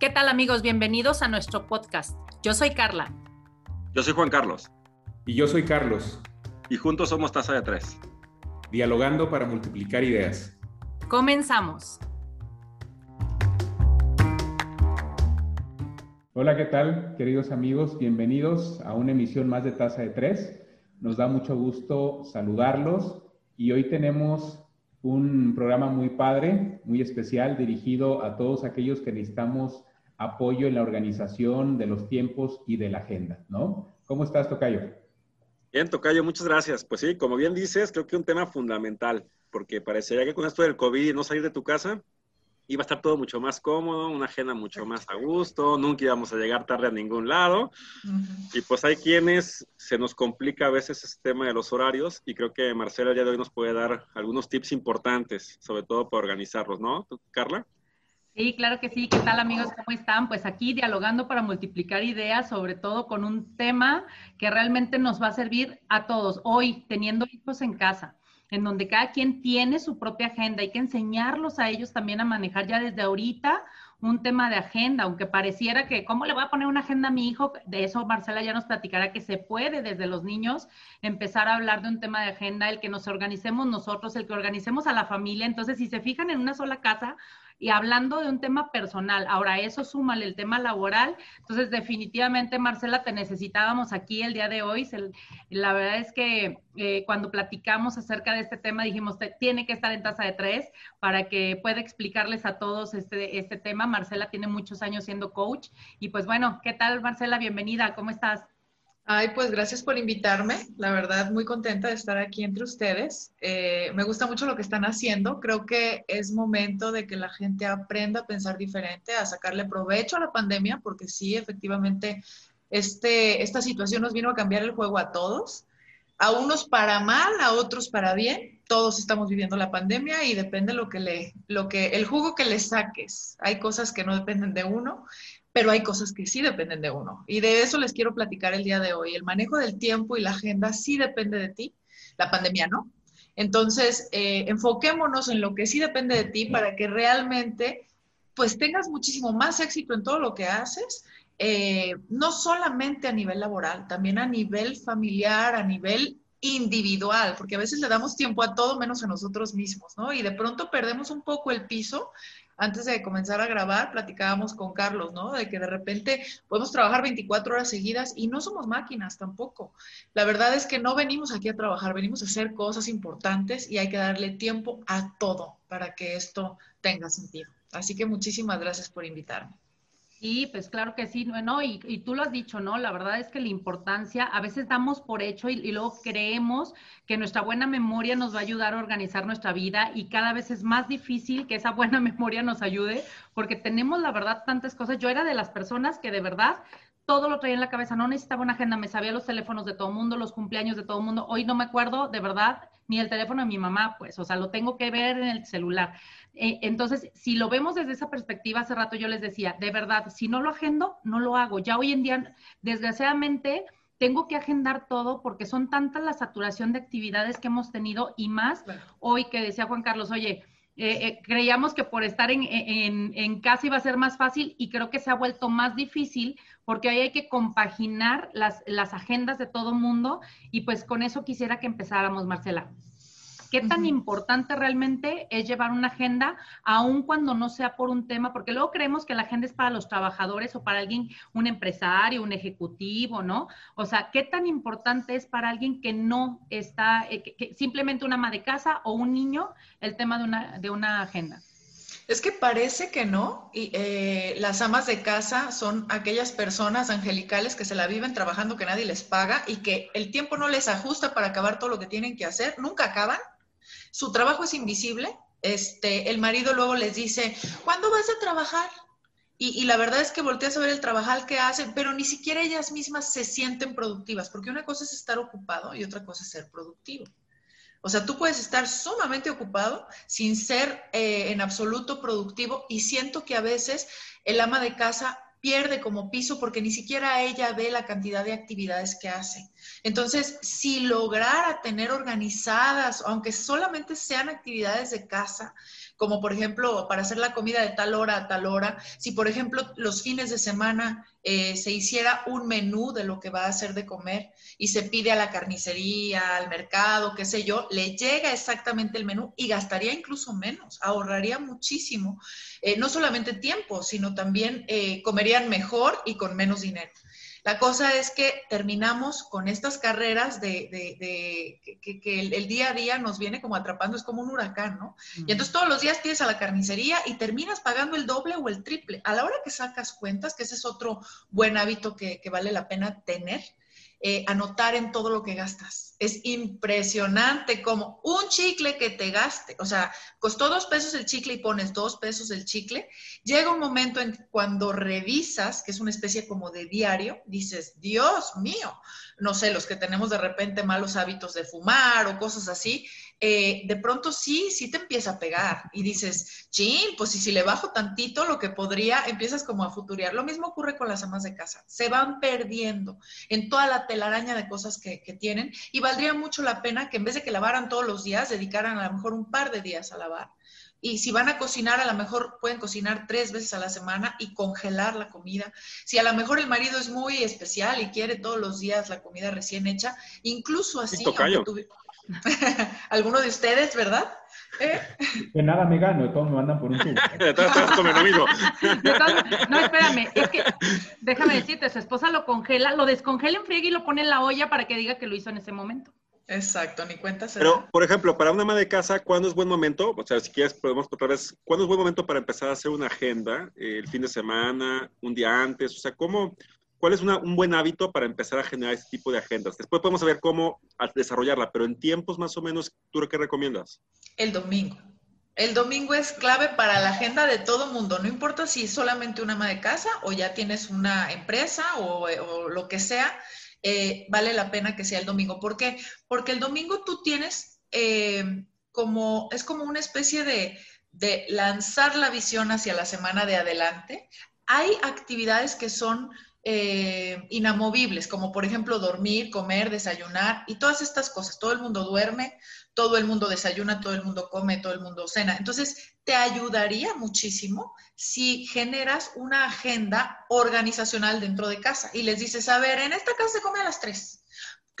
¿Qué tal amigos? Bienvenidos a nuestro podcast. Yo soy Carla. Yo soy Juan Carlos. Y yo soy Carlos. Y juntos somos Taza de Tres. Dialogando para multiplicar ideas. Comenzamos. Hola, ¿qué tal, queridos amigos? Bienvenidos a una emisión más de Taza de Tres. Nos da mucho gusto saludarlos y hoy tenemos un programa muy padre, muy especial, dirigido a todos aquellos que necesitamos apoyo en la organización de los tiempos y de la agenda, ¿no? ¿Cómo estás, Tocayo? Bien, Tocayo, muchas gracias. Pues sí, como bien dices, creo que un tema fundamental, porque parecería que con esto del COVID y no salir de tu casa, iba a estar todo mucho más cómodo, una agenda mucho más a gusto, nunca íbamos a llegar tarde a ningún lado. Y pues hay quienes se nos complica a veces este tema de los horarios y creo que Marcela ya de hoy nos puede dar algunos tips importantes, sobre todo para organizarlos, ¿no? Carla? Sí, claro que sí. ¿Qué tal amigos? ¿Cómo están? Pues aquí dialogando para multiplicar ideas, sobre todo con un tema que realmente nos va a servir a todos hoy, teniendo hijos en casa en donde cada quien tiene su propia agenda. Hay que enseñarlos a ellos también a manejar ya desde ahorita un tema de agenda, aunque pareciera que, ¿cómo le voy a poner una agenda a mi hijo? De eso Marcela ya nos platicará que se puede desde los niños empezar a hablar de un tema de agenda, el que nos organicemos nosotros, el que organicemos a la familia. Entonces, si se fijan en una sola casa, y hablando de un tema personal, ahora eso súmale el tema laboral, entonces definitivamente Marcela te necesitábamos aquí el día de hoy. la verdad es que eh, cuando platicamos acerca de este tema dijimos, tiene que estar en tasa de tres para que pueda explicarles a todos este, este tema. Marcela tiene muchos años siendo coach y pues bueno, ¿qué tal Marcela? Bienvenida, ¿cómo estás? Ay, pues gracias por invitarme. La verdad, muy contenta de estar aquí entre ustedes. Eh, me gusta mucho lo que están haciendo. Creo que es momento de que la gente aprenda a pensar diferente, a sacarle provecho a la pandemia, porque sí, efectivamente, este, esta situación nos vino a cambiar el juego a todos. A unos para mal, a otros para bien. Todos estamos viviendo la pandemia y depende lo que le, lo que, el jugo que le saques. Hay cosas que no dependen de uno pero hay cosas que sí dependen de uno. Y de eso les quiero platicar el día de hoy. El manejo del tiempo y la agenda sí depende de ti, la pandemia no. Entonces, eh, enfoquémonos en lo que sí depende de ti para que realmente pues tengas muchísimo más éxito en todo lo que haces, eh, no solamente a nivel laboral, también a nivel familiar, a nivel individual, porque a veces le damos tiempo a todo menos a nosotros mismos, ¿no? Y de pronto perdemos un poco el piso antes de comenzar a grabar, platicábamos con Carlos, ¿no? De que de repente podemos trabajar 24 horas seguidas y no somos máquinas tampoco. La verdad es que no venimos aquí a trabajar, venimos a hacer cosas importantes y hay que darle tiempo a todo para que esto tenga sentido. Así que muchísimas gracias por invitarme. Sí, pues claro que sí, ¿no? Y, y, tú lo has dicho, ¿no? La verdad es que la importancia, a veces damos por hecho y, y, luego creemos que nuestra buena memoria nos va a ayudar a organizar nuestra vida y cada vez es más difícil que esa buena memoria nos ayude porque tenemos, la verdad, tantas cosas. Yo era de las personas que de verdad todo lo traía en la cabeza, no necesitaba una agenda, me sabía los teléfonos de todo el mundo, los cumpleaños de todo el mundo. Hoy no me acuerdo, de verdad, ni el teléfono de mi mamá, pues, o sea, lo tengo que ver en el celular. Eh, entonces, si lo vemos desde esa perspectiva, hace rato yo les decía, de verdad, si no lo agendo, no lo hago. Ya hoy en día, desgraciadamente, tengo que agendar todo porque son tantas la saturación de actividades que hemos tenido y más hoy que decía Juan Carlos, oye, eh, eh, creíamos que por estar en, en, en, casa iba a ser más fácil y creo que se ha vuelto más difícil porque ahí hay que compaginar las, las agendas de todo mundo y pues con eso quisiera que empezáramos, Marcela. ¿Qué tan importante realmente es llevar una agenda, aun cuando no sea por un tema? Porque luego creemos que la agenda es para los trabajadores o para alguien, un empresario, un ejecutivo, ¿no? O sea, ¿qué tan importante es para alguien que no está, eh, simplemente una ama de casa o un niño, el tema de una, de una agenda? Es que parece que no, y eh, las amas de casa son aquellas personas angelicales que se la viven trabajando que nadie les paga y que el tiempo no les ajusta para acabar todo lo que tienen que hacer, nunca acaban. Su trabajo es invisible. Este, el marido luego les dice, ¿cuándo vas a trabajar? Y, y, la verdad es que volteas a ver el trabajar que hacen, pero ni siquiera ellas mismas se sienten productivas, porque una cosa es estar ocupado y otra cosa es ser productivo. O sea, tú puedes estar sumamente ocupado sin ser eh, en absoluto productivo y siento que a veces el ama de casa pierde como piso porque ni siquiera ella ve la cantidad de actividades que hace. Entonces, si lograra tener organizadas, aunque solamente sean actividades de casa, como por ejemplo para hacer la comida de tal hora a tal hora, si por ejemplo los fines de semana eh, se hiciera un menú de lo que va a hacer de comer y se pide a la carnicería, al mercado, qué sé yo, le llega exactamente el menú y gastaría incluso menos, ahorraría muchísimo, eh, no solamente tiempo, sino también eh, comerían mejor y con menos dinero. La cosa es que terminamos con estas carreras de, que, el, día a día nos viene como atrapando, es como un huracán, ¿no? Y entonces todos los días tienes a la carnicería y terminas pagando el doble o el triple. A la hora que sacas cuentas, que ese es otro buen hábito que, vale la pena tener, eh, anotar en todo lo que gastas. Es impresionante como un chicle que te gaste, o sea, costó dos pesos el chicle y pones dos pesos el chicle, llega un momento en cuando revisas, que es una especie como de diario, dices, Dios mío, no sé, los que tenemos de repente malos hábitos de fumar o cosas así, eh, de pronto sí, sí te empieza a pegar y dices, chin, pues si, si le bajo tantito lo que podría, empiezas como a futurear. Lo mismo ocurre con las amas de casa, se van perdiendo en toda la telaraña de cosas que, que tienen y valdría mucho la pena que en vez de que lavaran todos los días, dedicaran a lo mejor un par de días a lavar. Y si van a cocinar, a lo mejor pueden cocinar tres veces a la semana y congelar la comida. Si a lo mejor el marido es muy especial y quiere todos los días la comida recién hecha, incluso así, Alguno de ustedes, ¿verdad? ¿Eh? Que nada me gano, todos me mandan por un tubo. no, espérame, es que déjame decirte, su esposa lo congela, lo descongela en friega y lo pone en la olla para que diga que lo hizo en ese momento. Exacto, ni cuenta se Pero, por ejemplo, para una ama de casa, ¿cuándo es buen momento? O sea, si quieres, podemos otra vez, ¿cuándo es buen momento para empezar a hacer una agenda? ¿El fin de semana? ¿Un día antes? O sea, ¿cómo, ¿Cuál es un buen hábito para empezar a generar este tipo de agendas? Después podemos saber cómo desarrollarla, pero en tiempos más o menos, ¿tú qué recomiendas? El domingo. El domingo es clave para la agenda de todo mundo, no importa si es solamente una ama de casa o ya tienes una empresa o, lo que sea, eh, vale la pena que sea el domingo. ¿Por qué? Porque el domingo tú tienes eh, como, es como una especie de lanzar la visión hacia la semana de adelante. Hay actividades que son eh, inamovibles, como por ejemplo dormir, comer, desayunar y todas estas cosas. Todo el mundo duerme, todo el mundo desayuna, todo el mundo come, todo el mundo cena. Entonces, te ayudaría muchísimo si generas una agenda organizacional dentro de casa y les dices, a ver, en esta casa se come a las tres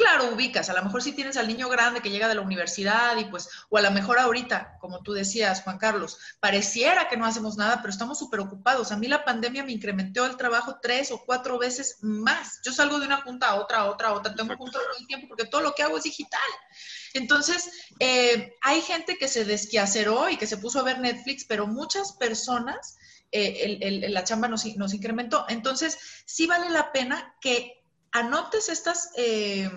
Claro, ubicas, a lo mejor si tienes al niño grande que llega de la universidad y pues, o a lo mejor ahorita, como tú decías, Juan Carlos, pareciera que no hacemos nada, pero estamos súper ocupados. A mí la pandemia me incrementó el trabajo tres o cuatro veces más. Yo salgo de una junta a otra, a otra, a otra, tengo juntas todo el tiempo porque todo lo que hago es digital. Entonces, eh, hay gente que se desquiaceró y que se puso a ver Netflix, pero muchas personas, eh, la chamba nos, nos incrementó. Entonces, sí vale la pena que anotes estas, eh,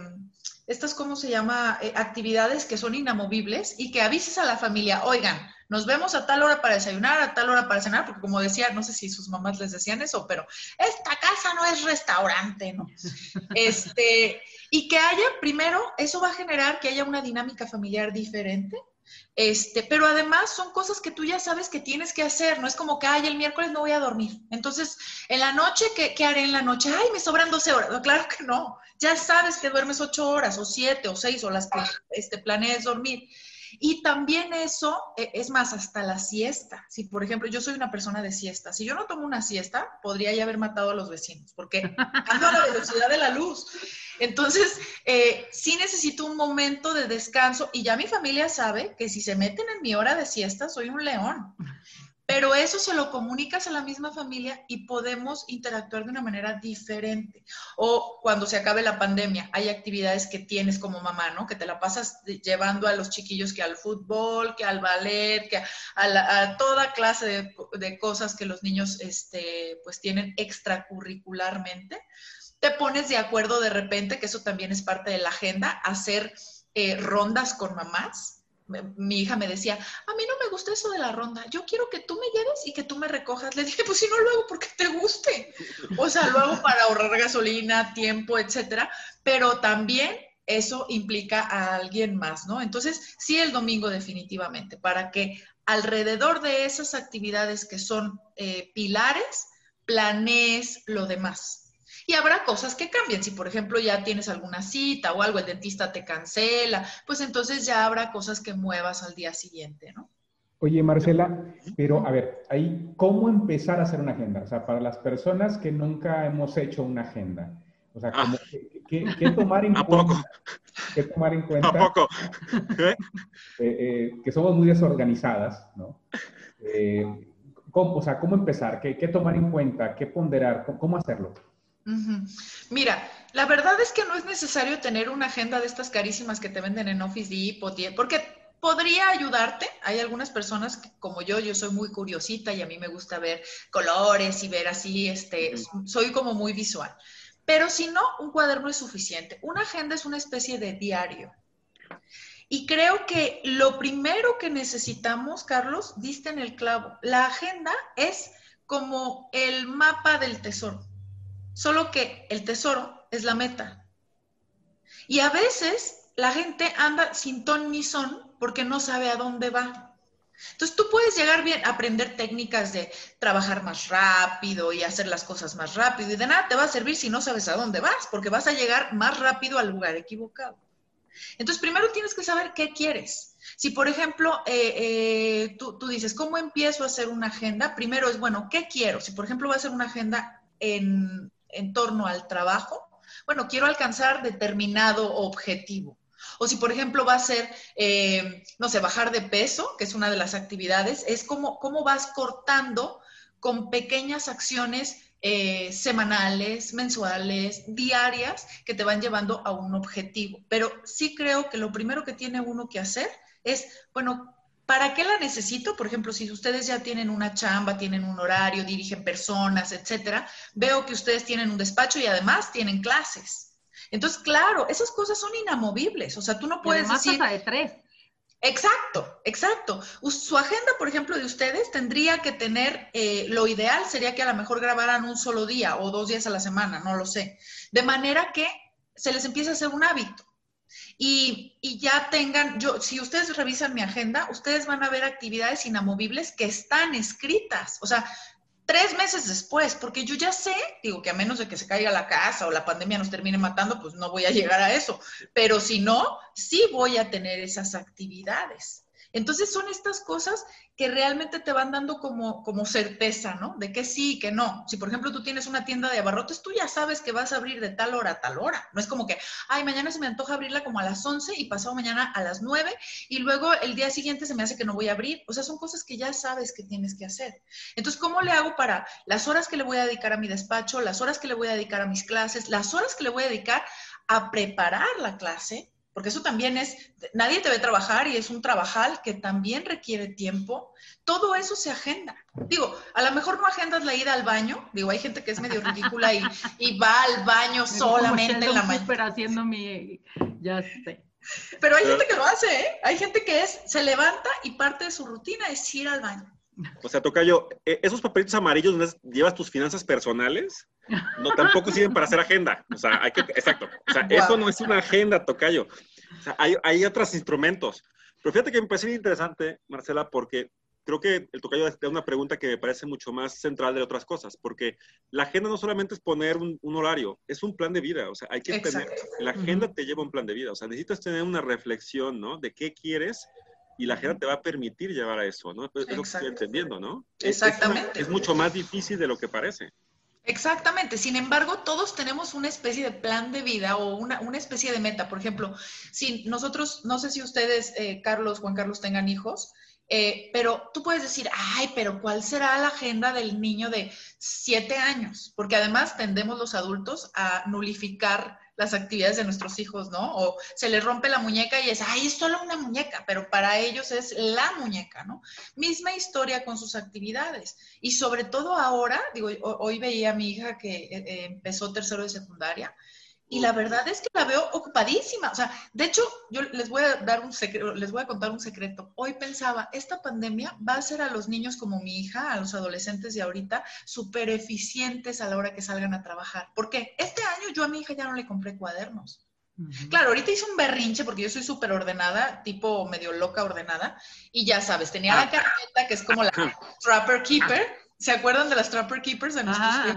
estas ¿cómo se llama?, eh, actividades que son inamovibles y que avises a la familia, oigan, nos vemos a tal hora para desayunar, a tal hora para cenar, porque como decía, no sé si sus mamás les decían eso, pero esta casa no es restaurante, ¿no? Este, y que haya, primero, eso va a generar que haya una dinámica familiar diferente, este, pero además son cosas que tú ya sabes que tienes que hacer, no es como que, ay, el miércoles no voy a dormir. Entonces, en la noche, ¿qué, qué haré en la noche? Ay, me sobran 12 horas. Claro que no. Ya sabes que duermes 8 horas o 7 o 6 o las que este, planees dormir. Y también eso, e, es más, hasta la siesta. Si, por ejemplo, yo soy una persona de siesta, si yo no tomo una siesta, podría ya haber matado a los vecinos, porque ando a la velocidad de la luz. Entonces, eh, sí necesito un momento de descanso y ya mi familia sabe que si se meten en mi hora de siesta, soy un león. Pero eso se lo comunicas a la misma familia y podemos interactuar de una manera diferente. O cuando se acabe la pandemia, hay actividades que tienes como mamá, ¿no? Que te la pasas llevando a los chiquillos que al fútbol, que al ballet, que a, toda clase de, cosas que los niños este, pues tienen extracurricularmente. Te pones de acuerdo de repente, que eso también es parte de la agenda, hacer eh, rondas con mamás mi hija me decía, a mí no me gusta eso de la ronda, yo quiero que tú me lleves y que tú me recojas. Le dije, pues si no lo hago porque te guste. O sea, lo hago para ahorrar gasolina, tiempo, etcétera, pero también eso implica a alguien más, ¿no? Entonces, sí, el domingo definitivamente, para que alrededor de esas actividades que son eh, pilares, planees lo demás. Y habrá cosas que cambien. Si, por ejemplo, ya tienes alguna cita o algo, el dentista te cancela, pues entonces ya habrá cosas que muevas al día siguiente, ¿no? Oye, Marcela, pero a ver, ahí, ¿cómo empezar a hacer una agenda? O sea, para las personas que nunca hemos hecho una agenda, o sea, Ah. ¿qué, qué- qué tomar en ¿A cuenta? poco? ¿Qué tomar en cuenta? ¿A poco? ¿Eh? eh, eh, que somos muy desorganizadas, ¿no? Eh, ¿cómo, o sea, ¿cómo empezar? ¿Qué, qué tomar en cuenta? ¿Qué ponderar? ¿Cómo, cómo Mira, la verdad es que no es necesario tener una agenda de estas carísimas que te venden en Office Depot, y- porque podría ayudarte. Hay algunas personas que, como yo, yo soy muy curiosita y a mí me gusta ver colores y ver así, este, soy como muy visual. Pero si no, un cuaderno es suficiente. Una agenda es una especie de diario. Y creo que lo primero que necesitamos, Carlos, diste en el clavo. La agenda es como el mapa del tesoro. Solo que el tesoro es la meta. Y a veces la gente anda sin ton ni son porque no sabe a dónde va. Entonces tú puedes llegar bien aprender técnicas de trabajar más rápido y hacer las cosas más rápido y de nada te va a servir si no sabes a dónde vas, porque vas a llegar más rápido al lugar equivocado. Entonces primero tienes que saber qué quieres. Si por ejemplo eh, eh, tú, tú dices, ¿cómo empiezo a hacer una agenda? Primero es, bueno, ¿qué quiero? Si por ejemplo va a ser una agenda en, en torno al trabajo, bueno, quiero alcanzar determinado objetivo. O si, por ejemplo, va a ser, eh, no sé, bajar de peso, que es una de las actividades, es como cómo vas cortando con pequeñas acciones eh, semanales, mensuales, diarias, que te van llevando a un objetivo. Pero sí creo que lo primero que tiene uno que hacer es, bueno, ¿para qué la necesito? Por ejemplo, si ustedes ya tienen una chamba, tienen un horario, dirigen personas, etcétera, veo que ustedes tienen un despacho y además tienen clases. Entonces, claro, esas cosas son inamovibles. O sea, tú no puedes Además, decir. de tres. Exacto, exacto. Su agenda, por ejemplo, de ustedes tendría que tener, eh, lo ideal sería que a lo mejor grabaran un solo día o dos días a la semana, no lo sé. De manera que se les empiece a hacer un hábito. Y, ya tengan, yo, si ustedes revisan mi agenda, ustedes van a ver actividades inamovibles que están escritas. O sea, tres meses después, porque yo ya sé, digo que a menos de que se caiga la casa o la pandemia nos termine matando, pues no voy a llegar a eso. Pero si no, sí voy a tener esas actividades. Entonces son estas cosas que realmente te van dando como, como certeza, ¿no? De que sí y que no. Si por ejemplo tú tienes una tienda de abarrotes, tú ya sabes que vas a abrir de tal hora a tal hora. No es como que, ay, mañana se me antoja abrirla como a las 11 y pasado mañana a las 9 y luego el día siguiente se me hace que no voy a abrir. O sea, son cosas que ya sabes que tienes que hacer. Entonces, ¿cómo le hago para las horas que le voy a dedicar a mi despacho, las horas que le voy a dedicar a mis clases, las horas que le voy a dedicar a preparar la clase? Porque eso también es, nadie te ve trabajar y es un trabajal que también requiere tiempo, todo eso se agenda. Digo, a lo mejor no agendas la ida al baño, digo, hay gente que es medio ridícula y, y va al baño solamente en la mañana. haciendo mi, ya sé. Pero hay gente que lo hace, ¿eh? Hay gente que es, se levanta y parte de su rutina es ir al baño. O sea, Tocayo, esos papelitos amarillos donde llevas tus finanzas personales, no tampoco sirven para hacer agenda. O sea, hay que, exacto. O sea, wow. eso no es una agenda, Tocayo. O sea, hay, hay otros instrumentos. Pero fíjate que me parece interesante, Marcela, porque creo que el Tocayo es una pregunta que me parece mucho más central de otras cosas, porque la agenda no solamente es poner un, un horario, es un plan de vida. O sea, hay que Exacto. tener, la agenda uh -huh. te lleva un plan de vida. O sea, necesitas tener una reflexión, ¿no? De qué quieres y la agenda te va a permitir llevar a eso, ¿no? Es lo que estoy entendiendo, ¿no? Exactamente. Es, es, mucho más difícil de lo que parece. Exactamente. Sin embargo, todos tenemos una especie de plan de vida o una, una especie de meta. Por ejemplo, si nosotros, no sé si ustedes, eh, Carlos, Juan Carlos, tengan hijos, eh, pero tú puedes decir, ay, pero ¿cuál será la agenda del niño de siete años? Porque además tendemos los adultos a nulificar las actividades de nuestros hijos, ¿no? O se les rompe la muñeca y es, ay, es solo una muñeca, pero para ellos es la muñeca, ¿no? Misma historia con sus actividades. Y sobre todo ahora, digo, hoy veía a mi hija que eh, empezó tercero de secundaria y la verdad es que la veo ocupadísima. O sea, de hecho, yo les voy a dar un secreto, les voy a contar un secreto. Hoy pensaba, esta pandemia va a hacer a los niños como mi hija, a los adolescentes de ahorita, súper eficientes a la hora que salgan a trabajar. ¿Por qué? Este año yo a mi hija ya no le compré cuadernos. Uh -huh. Claro, ahorita hice un berrinche porque yo soy súper ordenada, tipo medio loca ordenada, y ya sabes, tenía la carpeta que es como la Trapper Keeper, ¿Se acuerdan de las Trapper Keepers de nuestros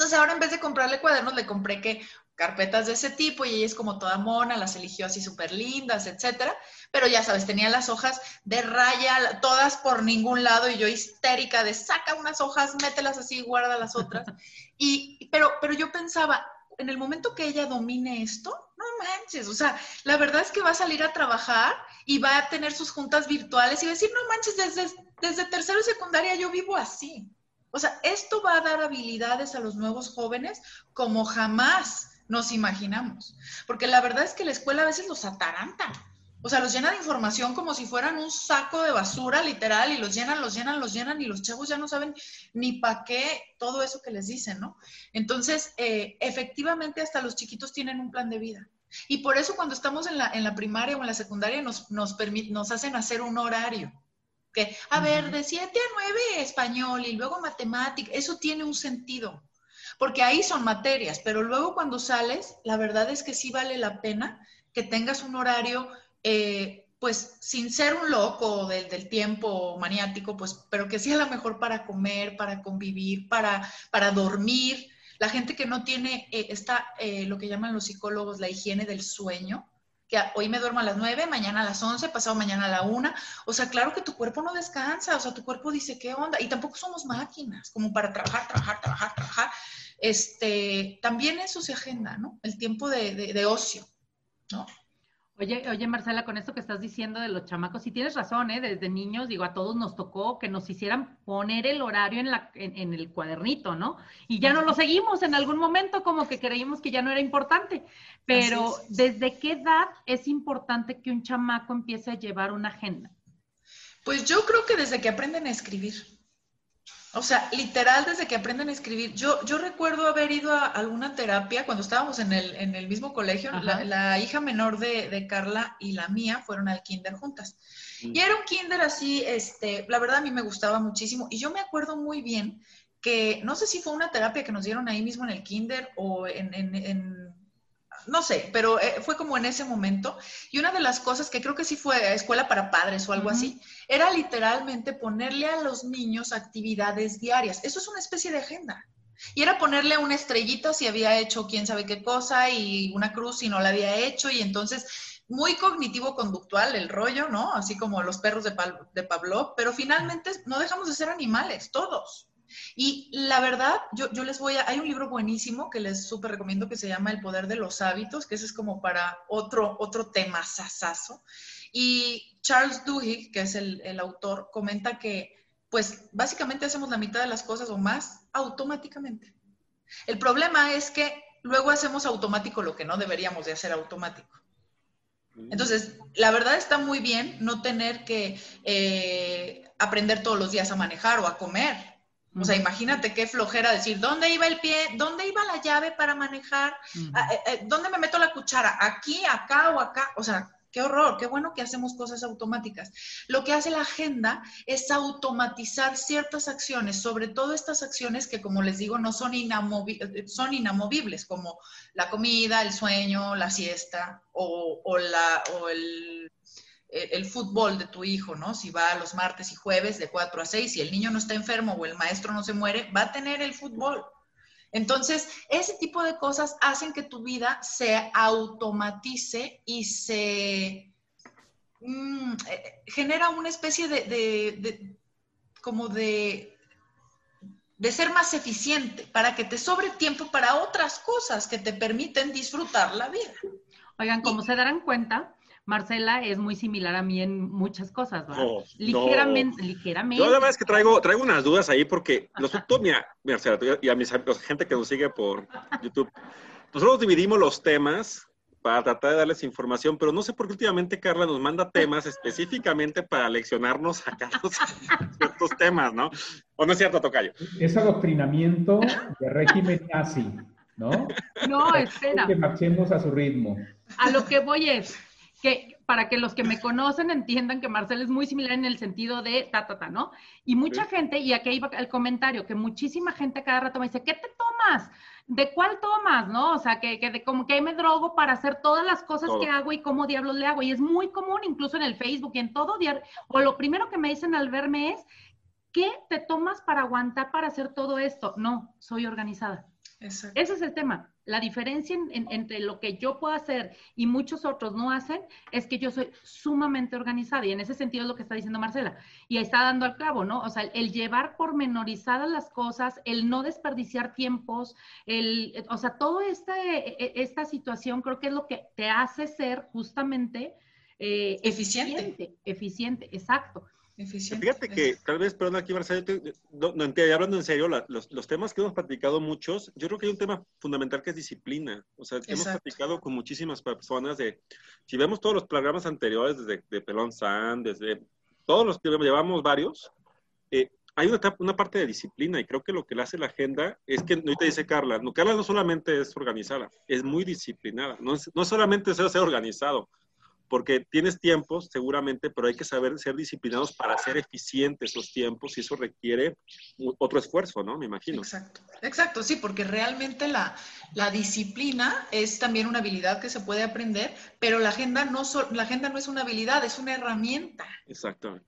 Entonces ahora en vez de comprarle cuadernos, le compré que carpetas de ese tipo y ella es como toda mona, las eligió así súper lindas, etcétera. Pero ya sabes, tenía las hojas de raya, todas por ningún lado y yo histérica de saca unas hojas, mételas así, guarda las otras. Y, pero, pero yo pensaba, en el momento que ella domine esto, no manches, o sea, la verdad es que va a salir a trabajar y va a tener sus juntas virtuales y va a decir, no manches, desde, desde tercero y secundaria yo vivo así. O sea, esto va a dar habilidades a los nuevos jóvenes como jamás nos imaginamos. Porque la verdad es que la escuela a veces los ataranta. O sea, los llena de información como si fueran un saco de basura, literal, y los llenan, los llenan, los llenan, y los chavos ya no saben ni para qué todo eso que les dicen, ¿no? Entonces, eh, efectivamente, hasta los chiquitos tienen un plan de vida. Y por eso cuando estamos en la, en la primaria o en la secundaria nos, nos, nos hacen hacer un horario. Que, a ver, de 7 a 9 español y luego matemática, eso tiene un sentido porque ahí son materias, pero luego cuando sales, la verdad es que sí vale la pena que tengas un horario, eh, pues sin ser un loco del, tiempo maniático, pues, pero que sea lo mejor para comer, para convivir, para, para dormir. La gente que no tiene eh, está eh, lo que llaman los psicólogos la higiene del sueño, que hoy me duermo a las 9, mañana a las 11, pasado mañana a la 1. O sea, claro que tu cuerpo no descansa, o sea, tu cuerpo dice, ¿qué onda? Y tampoco somos máquinas, como para trabajar, trabajar, trabajar, trabajar este, también eso se agenda, ¿no? El tiempo de, ocio, ¿no? Oye, oye, Marcela, con esto que estás diciendo de los chamacos, sí tienes razón, ¿eh? Desde niños, digo, a todos nos tocó que nos hicieran poner el horario en, la, en, el cuadernito, ¿no? Y ya no lo seguimos en algún momento, como que creímos que ya no era importante. Pero, ¿desde qué edad es importante que un chamaco empiece a llevar una agenda? Pues yo creo que desde que aprenden a escribir. O sea, literal, desde que aprenden a escribir. Yo, yo recuerdo haber ido a alguna terapia cuando estábamos en el, en el mismo colegio. La, hija menor de, Carla y la mía fueron al kinder juntas. Mm. Y era un kinder así, este, la verdad a mí me gustaba muchísimo. Y yo me acuerdo muy bien que, no sé si fue una terapia que nos dieron ahí mismo en el kinder o en no sé, pero eh, fue como en ese momento. Y una de las cosas que creo que sí fue escuela para padres o algo así, era literalmente ponerle a los niños actividades diarias. Eso es una especie de agenda. Y era ponerle una estrellita si había hecho quién sabe qué cosa y una cruz si no la había hecho. Y entonces, muy cognitivo-conductual el rollo, ¿no? Así como los perros de, de Pablo, pero finalmente no dejamos de ser animales, todos. Y la verdad, yo, les voy a, hay un libro buenísimo que les súper recomiendo que se llama El poder de los hábitos, que ese es como para otro, otro tema sasazo. Y Charles Duhigg, que es el, el autor, comenta que pues básicamente hacemos la mitad de las cosas o más automáticamente. El problema es que luego hacemos automático lo que no deberíamos de hacer automático. Mm. Entonces, la verdad está muy bien no tener que eh, aprender todos los días a manejar o a comer. O sea, imagínate qué flojera decir, ¿dónde iba el pie? ¿Dónde iba la llave para manejar? Ah, eh, eh, ¿Dónde me meto la cuchara? ¿Aquí, acá o acá? O sea, qué horror, qué bueno que hacemos cosas automáticas. Lo que hace la agenda es automatizar ciertas acciones, sobre todo estas acciones que, como les digo, no son, eh, son inamovibles, como la comida, el sueño, la siesta o, o, la, o el el fútbol de tu hijo, ¿no? Si va los martes y jueves de 4 a 6, si el niño no está enfermo o el maestro no se muere, va a tener el fútbol. Entonces, ese tipo de cosas hacen que tu vida se automatice y se mm, eh, genera una especie de, como de, de ser más eficiente, para que te sobre tiempo para otras cosas que te permiten disfrutar la vida. Oigan, como se darán cuenta, Marcela es muy similar a mí en muchas cosas, ¿verdad? ligeramente, ligeramente. Yo la verdad es que traigo, traigo unas dudas ahí porque nosotros, mira, Marcela, y a mis amigos, gente que nos sigue por YouTube, nosotros dividimos los temas para tratar de darles información, pero no sé por qué últimamente Carla nos manda temas específicamente para leccionarnos acá los ciertos temas, ¿no? ¿O no es cierto, Tocayo? Es adoctrinamiento de régimen nazi, ¿no? No, espera. Que marchemos a su ritmo. A lo que voy es, que para que los que me conocen entiendan que Marcel es muy similar en el sentido de ta, ta, ta, ¿no? Y mucha gente, y aquí iba el comentario, que muchísima gente cada rato me dice, ¿qué te tomas? ¿De cuál tomas? ¿No? O sea, que, que de, como que me drogo para hacer todas las cosas que hago y cómo diablos le hago. Y es muy común, incluso en el Facebook y en todo diario. O lo primero que me dicen al verme es, ¿qué te tomas para aguantar para hacer todo esto? No, soy organizada. Ese es el tema. La diferencia entre lo que yo puedo hacer y muchos otros no hacen es que yo soy sumamente organizada y en ese sentido es lo que está diciendo Marcela. Y ahí está dando al clavo, ¿no? O sea, el, llevar pormenorizadas las cosas, el no desperdiciar tiempos, el, o sea, toda esta, e, e, esta situación creo que es lo que te hace ser justamente eh, eficiente. Eficiente, exacto. Fíjate que tal vez, perdón, aquí Marcelo, no, no, hablando en serio, los, temas que hemos platicado muchos, yo creo que hay un tema fundamental que es disciplina. O sea, hemos platicado con muchísimas personas de, si vemos todos los programas anteriores, desde de Pelón San, desde todos los que llevamos varios, eh, hay una, una, parte de disciplina y creo que lo que le hace la agenda es que, ahorita dice Carla, no, Carla no solamente es organizada, es muy disciplinada, no, no solamente es ser organizado, porque tienes tiempos seguramente, pero hay que saber ser disciplinados para hacer eficientes esos tiempos y eso requiere otro esfuerzo, ¿no? Me imagino. Exacto, exacto, sí, porque realmente la, la disciplina es también una habilidad que se puede aprender, pero la agenda no, la agenda no es una habilidad, es una herramienta. Exactamente.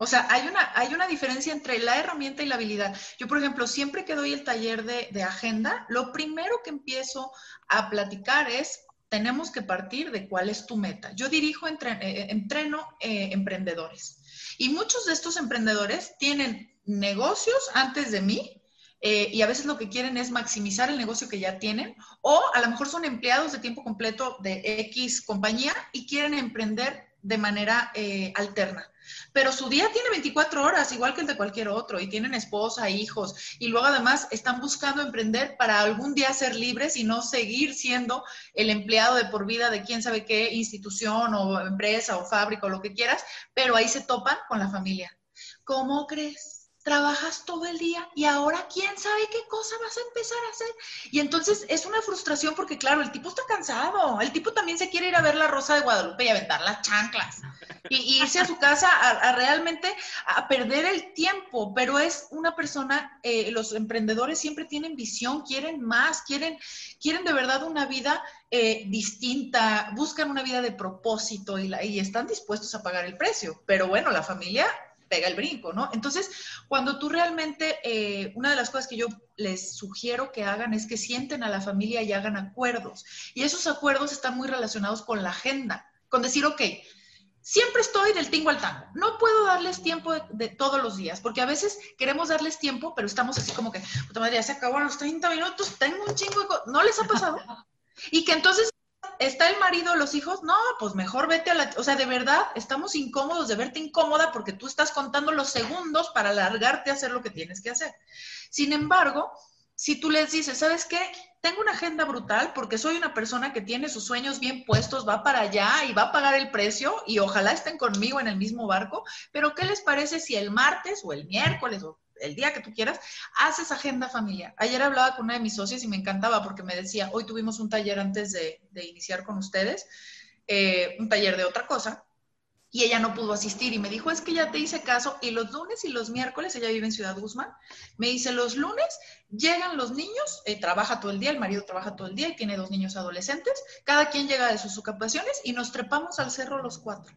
O sea, hay una, hay una diferencia entre la herramienta y la habilidad. Yo, por ejemplo, siempre que doy el taller de, de agenda, lo primero que empiezo a platicar es tenemos que partir de cuál es tu meta. Yo dirijo, eh, eh, entreno eh, emprendedores y muchos de estos emprendedores tienen negocios antes de mí y a veces lo que quieren es maximizar el negocio que ya tienen o a lo mejor son empleados de tiempo completo de X compañía y quieren emprender de manera alterna pero su día tiene 24 horas, igual que el de cualquier otro, y tienen esposa, hijos, y luego además están buscando emprender para algún día ser libres y no seguir siendo el empleado de por vida de quién sabe qué institución o empresa o fábrica o lo que quieras, pero ahí se topan con la familia. ¿Cómo crees? trabajas todo el día y ahora quién sabe qué cosa vas a empezar a hacer. Y entonces es una frustración porque, claro, el tipo está cansado, el tipo también se quiere ir a ver la Rosa de Guadalupe y aventar las chanclas y, irse a su casa a, realmente a perder el tiempo, pero es una persona, eh, los emprendedores siempre tienen visión, quieren más, quieren, quieren de verdad una vida eh, distinta, buscan una vida de propósito y, y están dispuestos a pagar el precio. Pero bueno, la familia pega el brinco, ¿no? Entonces, cuando tú realmente, eh, una de las cosas que yo les sugiero que hagan es que sienten a la familia y hagan acuerdos. Y esos acuerdos están muy relacionados con la agenda, con decir, ok, siempre estoy del tingo al tango. No puedo darles tiempo de, todos los días, porque a veces queremos darles tiempo, pero estamos así como que, puta madre, ya se acabaron los 30 minutos, tengo un chingo de... ¿No les ha pasado? Y que entonces ¿Está el marido, los hijos? No, pues mejor vete a la... O sea, de verdad, estamos incómodos de verte incómoda porque tú estás contando los segundos para largarte a hacer lo que tienes que hacer. Sin embargo, si tú les dices, ¿sabes qué? Tengo una agenda brutal porque soy una persona que tiene sus sueños bien puestos, va para allá y va a pagar el precio y ojalá estén conmigo en el mismo barco, pero ¿qué les parece si el martes o el miércoles o el día que tú quieras, haces agenda familiar. Ayer hablaba con una de mis socias y me encantaba porque me decía, hoy tuvimos un taller antes de, iniciar con ustedes, eh, un taller de otra cosa, y ella no pudo asistir y me dijo, es que ya te hice caso y los lunes y los miércoles, ella vive en Ciudad Guzmán, me dice, los lunes llegan los niños, eh, trabaja todo el día, el marido trabaja todo el día y tiene dos niños adolescentes, cada quien llega de sus ocupaciones y nos trepamos al cerro los cuatro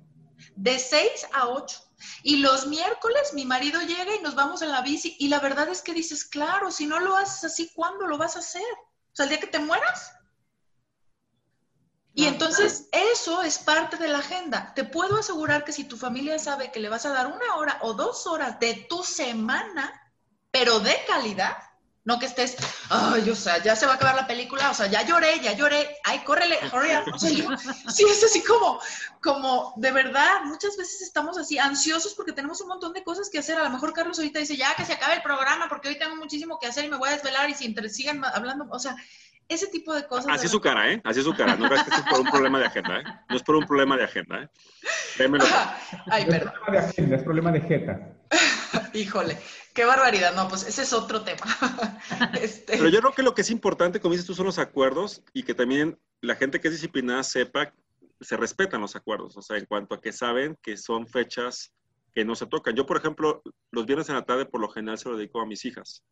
de 6 a 8. Y los miércoles mi marido llega y nos vamos en la bici y la verdad es que dices, claro, si no lo haces así, ¿cuándo lo vas a hacer? O sea, el día que te mueras. Y entonces eso es parte de la agenda. Te puedo asegurar que si tu familia sabe que le vas a dar una hora o dos horas de tu semana, pero de calidad, no que estés, ay, o sea, ya se va a acabar la película, o sea, ya lloré, ya lloré, ay, córrele, hurry O sea, sí, es así como, como, de verdad, muchas veces estamos así ansiosos porque tenemos un montón de cosas que hacer. A lo mejor Carlos ahorita dice, ya que se acabe el programa porque hoy tengo muchísimo que hacer y me voy a desvelar y si sigan hablando, o sea, ese tipo de cosas. Así es su cara, ¿eh? Así es su cara. No creas que es por un problema de agenda, ¿eh? No es por un problema de agenda, ¿eh? Démelo. Ay, perdón. Es problema de agenda, es problema de jeta. Híjole, qué barbaridad. No, pues ese es otro tema. Este Pero yo creo que lo que es importante, como dices tú, son los acuerdos y que también la gente que es disciplinada sepa, se respetan los acuerdos, o sea, en cuanto a que saben que son fechas que no se tocan. Yo, por ejemplo, los viernes en la tarde por lo general se lo dedico a mis hijas.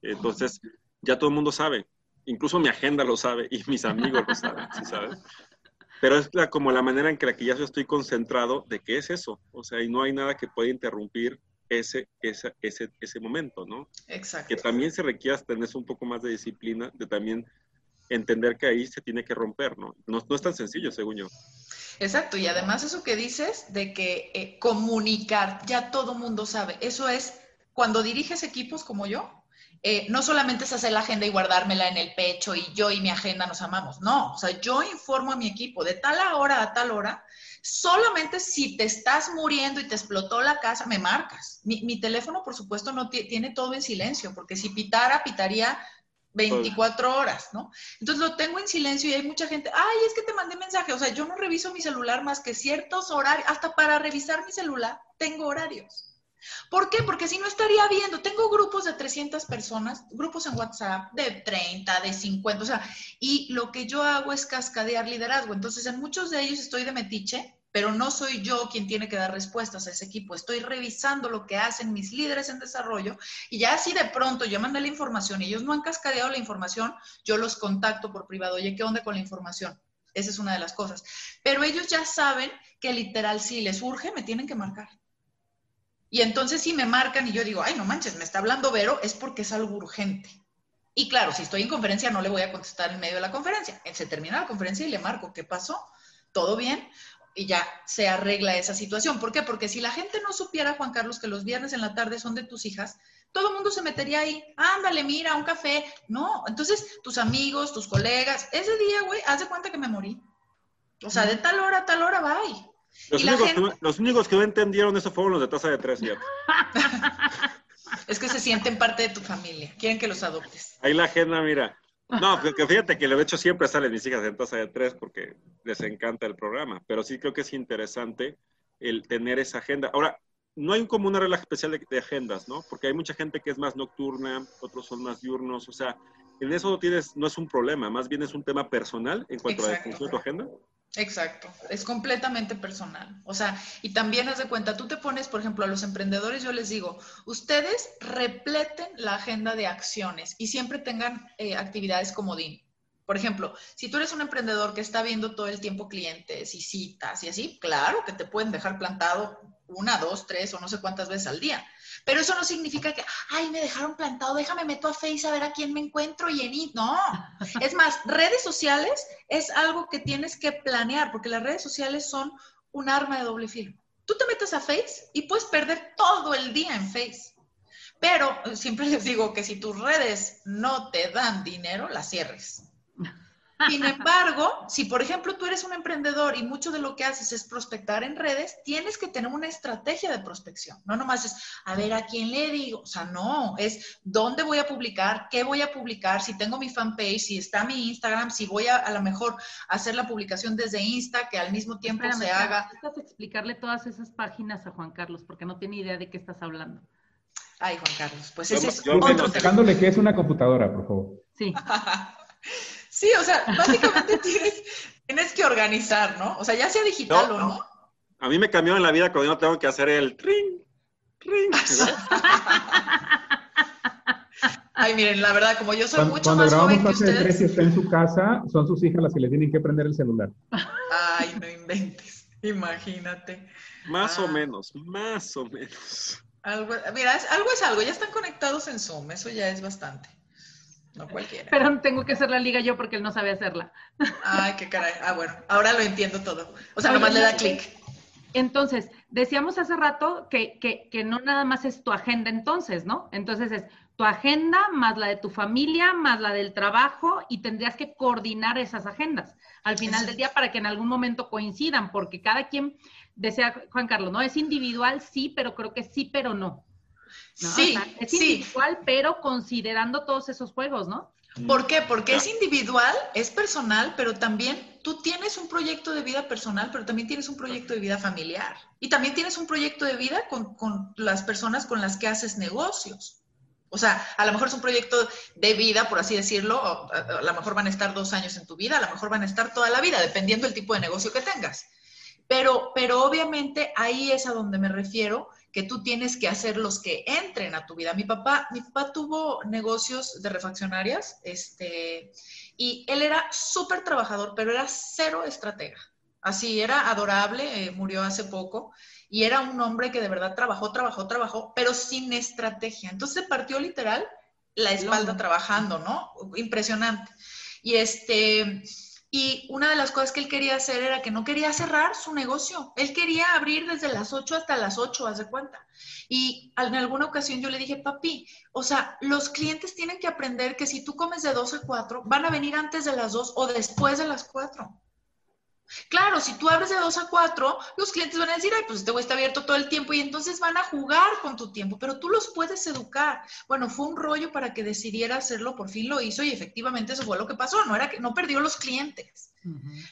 Entonces, ya todo el mundo sabe, incluso mi agenda lo sabe y mis amigos lo saben, ¿sí sabes? Pero es como la manera en que la que ya yo estoy concentrado de qué es eso, o sea, y no hay nada que pueda interrumpir ese, ese, ese, ese momento, ¿no? Exacto. Que también se requiere tener un poco más de disciplina, de también entender que ahí se tiene que romper, ¿no? No, no es tan sencillo, según yo. Exacto, y además eso que dices de que eh, comunicar, ya todo mundo sabe, eso es cuando diriges equipos como yo, eh, no solamente es hacer la agenda y guardármela en el pecho y yo y mi agenda nos amamos, no, o sea, yo informo a mi equipo de tal hora a tal hora, solamente si te estás muriendo y te explotó la casa, me marcas. Mi, teléfono, por supuesto, no tiene todo en silencio, porque si pitara, pitaría 24 horas, ¿no? Entonces lo tengo en silencio y hay mucha gente, ay, es que te mandé mensaje, o sea, yo no reviso mi celular más que ciertos horarios, hasta para revisar mi celular tengo horarios. ¿Por qué? Porque si no estaría viendo, tengo grupos de 300 personas, grupos en WhatsApp de 30, de 50, o sea, y lo que yo hago es cascadear liderazgo. Entonces, en muchos de ellos estoy de metiche, pero no soy yo quien tiene que dar respuestas a ese equipo. Estoy revisando lo que hacen mis líderes en desarrollo y ya si de pronto yo mandé la información y ellos no han cascadeado la información, yo los contacto por privado. Oye, ¿qué onda con la información? Esa es una de las cosas. Pero ellos ya saben que literal, si les urge, me tienen que marcar. Y entonces si me marcan y yo digo, ay, no manches, me está hablando Vero, es porque es algo urgente. Y claro, si estoy en conferencia no le voy a contestar en medio de la conferencia. Se termina la conferencia y le marco, ¿qué pasó? ¿Todo bien? Y ya se arregla esa situación. ¿Por qué? Porque si la gente no supiera, Juan Carlos, que los viernes en la tarde son de tus hijas, todo el mundo se metería ahí, ándale, mira, un café. No, entonces tus amigos, tus colegas, ese día, güey, haz de cuenta que me morí. O sea, de tal hora a tal hora, bye. Los, únicos, que, los únicos que no entendieron eso fueron los de tasa de tres, es que se sienten parte de tu familia, quieren que los adoptes. Ahí la agenda, mira. No, que fíjate que lo he hecho siempre salen mis hijas en tasa de tres porque les encanta el programa, pero sí creo que es interesante el tener esa agenda. Ahora, no hay como una regla especial de, agendas, ¿no? Porque hay mucha gente que es más nocturna, otros son más diurnos, o sea, en eso no tienes, no es un problema, más bien es un tema personal en cuanto a la definición de tu agenda. Exacto, es completamente personal. O sea, y también haz de cuenta, tú te pones, por ejemplo, a los emprendedores, yo les digo, ustedes repleten la agenda de acciones y siempre tengan eh, actividades como DIN. Por ejemplo, si tú eres un emprendedor que está viendo todo el tiempo clientes y citas y así, claro que te pueden dejar plantado una, dos, tres o no sé cuántas veces al día. Pero eso no significa que, ay, me dejaron plantado, déjame meto a Face a ver a quién me encuentro y en it. No. Es más, redes sociales es algo que tienes que planear, porque las redes sociales son un arma de doble filo. Tú te metes a Face y puedes perder todo el día en Face. Pero eh, siempre les digo que si tus redes no te dan dinero, las cierres. Sin embargo, si por ejemplo tú eres un emprendedor y mucho de lo que haces es prospectar en redes, tienes que tener una estrategia de prospección. No nomás es, a ver, ¿a quién le digo? O sea, no, es dónde voy a publicar, qué voy a publicar, si tengo mi fanpage, si está mi Instagram, si voy a a lo mejor hacer la publicación desde Insta, que al mismo tiempo se haga. Necesitas explicarle todas esas páginas a Juan Carlos porque no tiene idea de qué estás hablando. Ay, Juan Carlos, pues ese es otro Explicándole qué es una computadora, por favor. Sí. Sí, o sea, básicamente tienes, que organizar, ¿no? O sea, ya sea digital o no. A mí me cambió en la vida cuando yo tengo que hacer el tring, tring. Ay, miren, la verdad, como yo soy mucho más joven que ustedes. si está en su casa, son sus hijas las que le tienen que prender el celular. Ay, no inventes. Imagínate. Más o ah. menos, más o menos. Algo, mira, algo es algo. Ya están conectados en Zoom, eso ya es bastante. No cualquiera. Pero tengo que hacer la liga yo porque él no sabe hacerla. Ay, qué caray. Ah, bueno, ahora lo entiendo todo. O sea, nomás le da clic. Entonces, decíamos hace rato que, que, que, no nada más es tu agenda entonces, ¿no? Entonces es tu agenda más la de tu familia, más la del trabajo y tendrías que coordinar esas agendas al final del día para que en algún momento coincidan, porque cada quien, decía Juan Carlos, ¿no? Es individual, sí, pero creo que sí, pero no. Sí, es individual, pero considerando todos esos juegos, ¿no? ¿Por qué? Porque es individual, es personal, pero también tú tienes un proyecto de vida personal, pero también tienes un proyecto de vida familiar. Y también tienes un proyecto de vida con, con las personas con las que haces negocios. O sea, a lo mejor es un proyecto de vida, por así decirlo, a lo mejor van a estar dos años en tu vida, a lo mejor van a estar toda la vida, dependiendo del tipo de negocio que tengas. Pero, pero obviamente ahí es a donde me refiero que tú tienes que hacer los que entren a tu vida. Mi papá, mi papá tuvo negocios de refaccionarias, este, y él era súper trabajador, pero era cero estratega. Así, era adorable, eh, murió hace poco, y era un hombre que de verdad trabajó, trabajó, trabajó, pero sin estrategia. Entonces partió literal la espalda trabajando, ¿no? Impresionante. Y este, y una de las cosas que él quería hacer era que no quería cerrar su negocio. Él quería abrir desde las 8 hasta las 8, haz de cuenta. Y en alguna ocasión yo le dije, papi, o sea, los clientes tienen que aprender que si tú comes de 2 a 4, van a venir antes de las 2 o después de las 4. Claro, si tú abres de 2 a 4, los clientes van a decir, ay, pues este güey está abierto todo el tiempo y entonces van a jugar con tu tiempo, pero tú los puedes educar. Bueno, fue un rollo para que decidiera hacerlo, por fin lo hizo y efectivamente eso fue lo que pasó, no era que no perdió los clientes.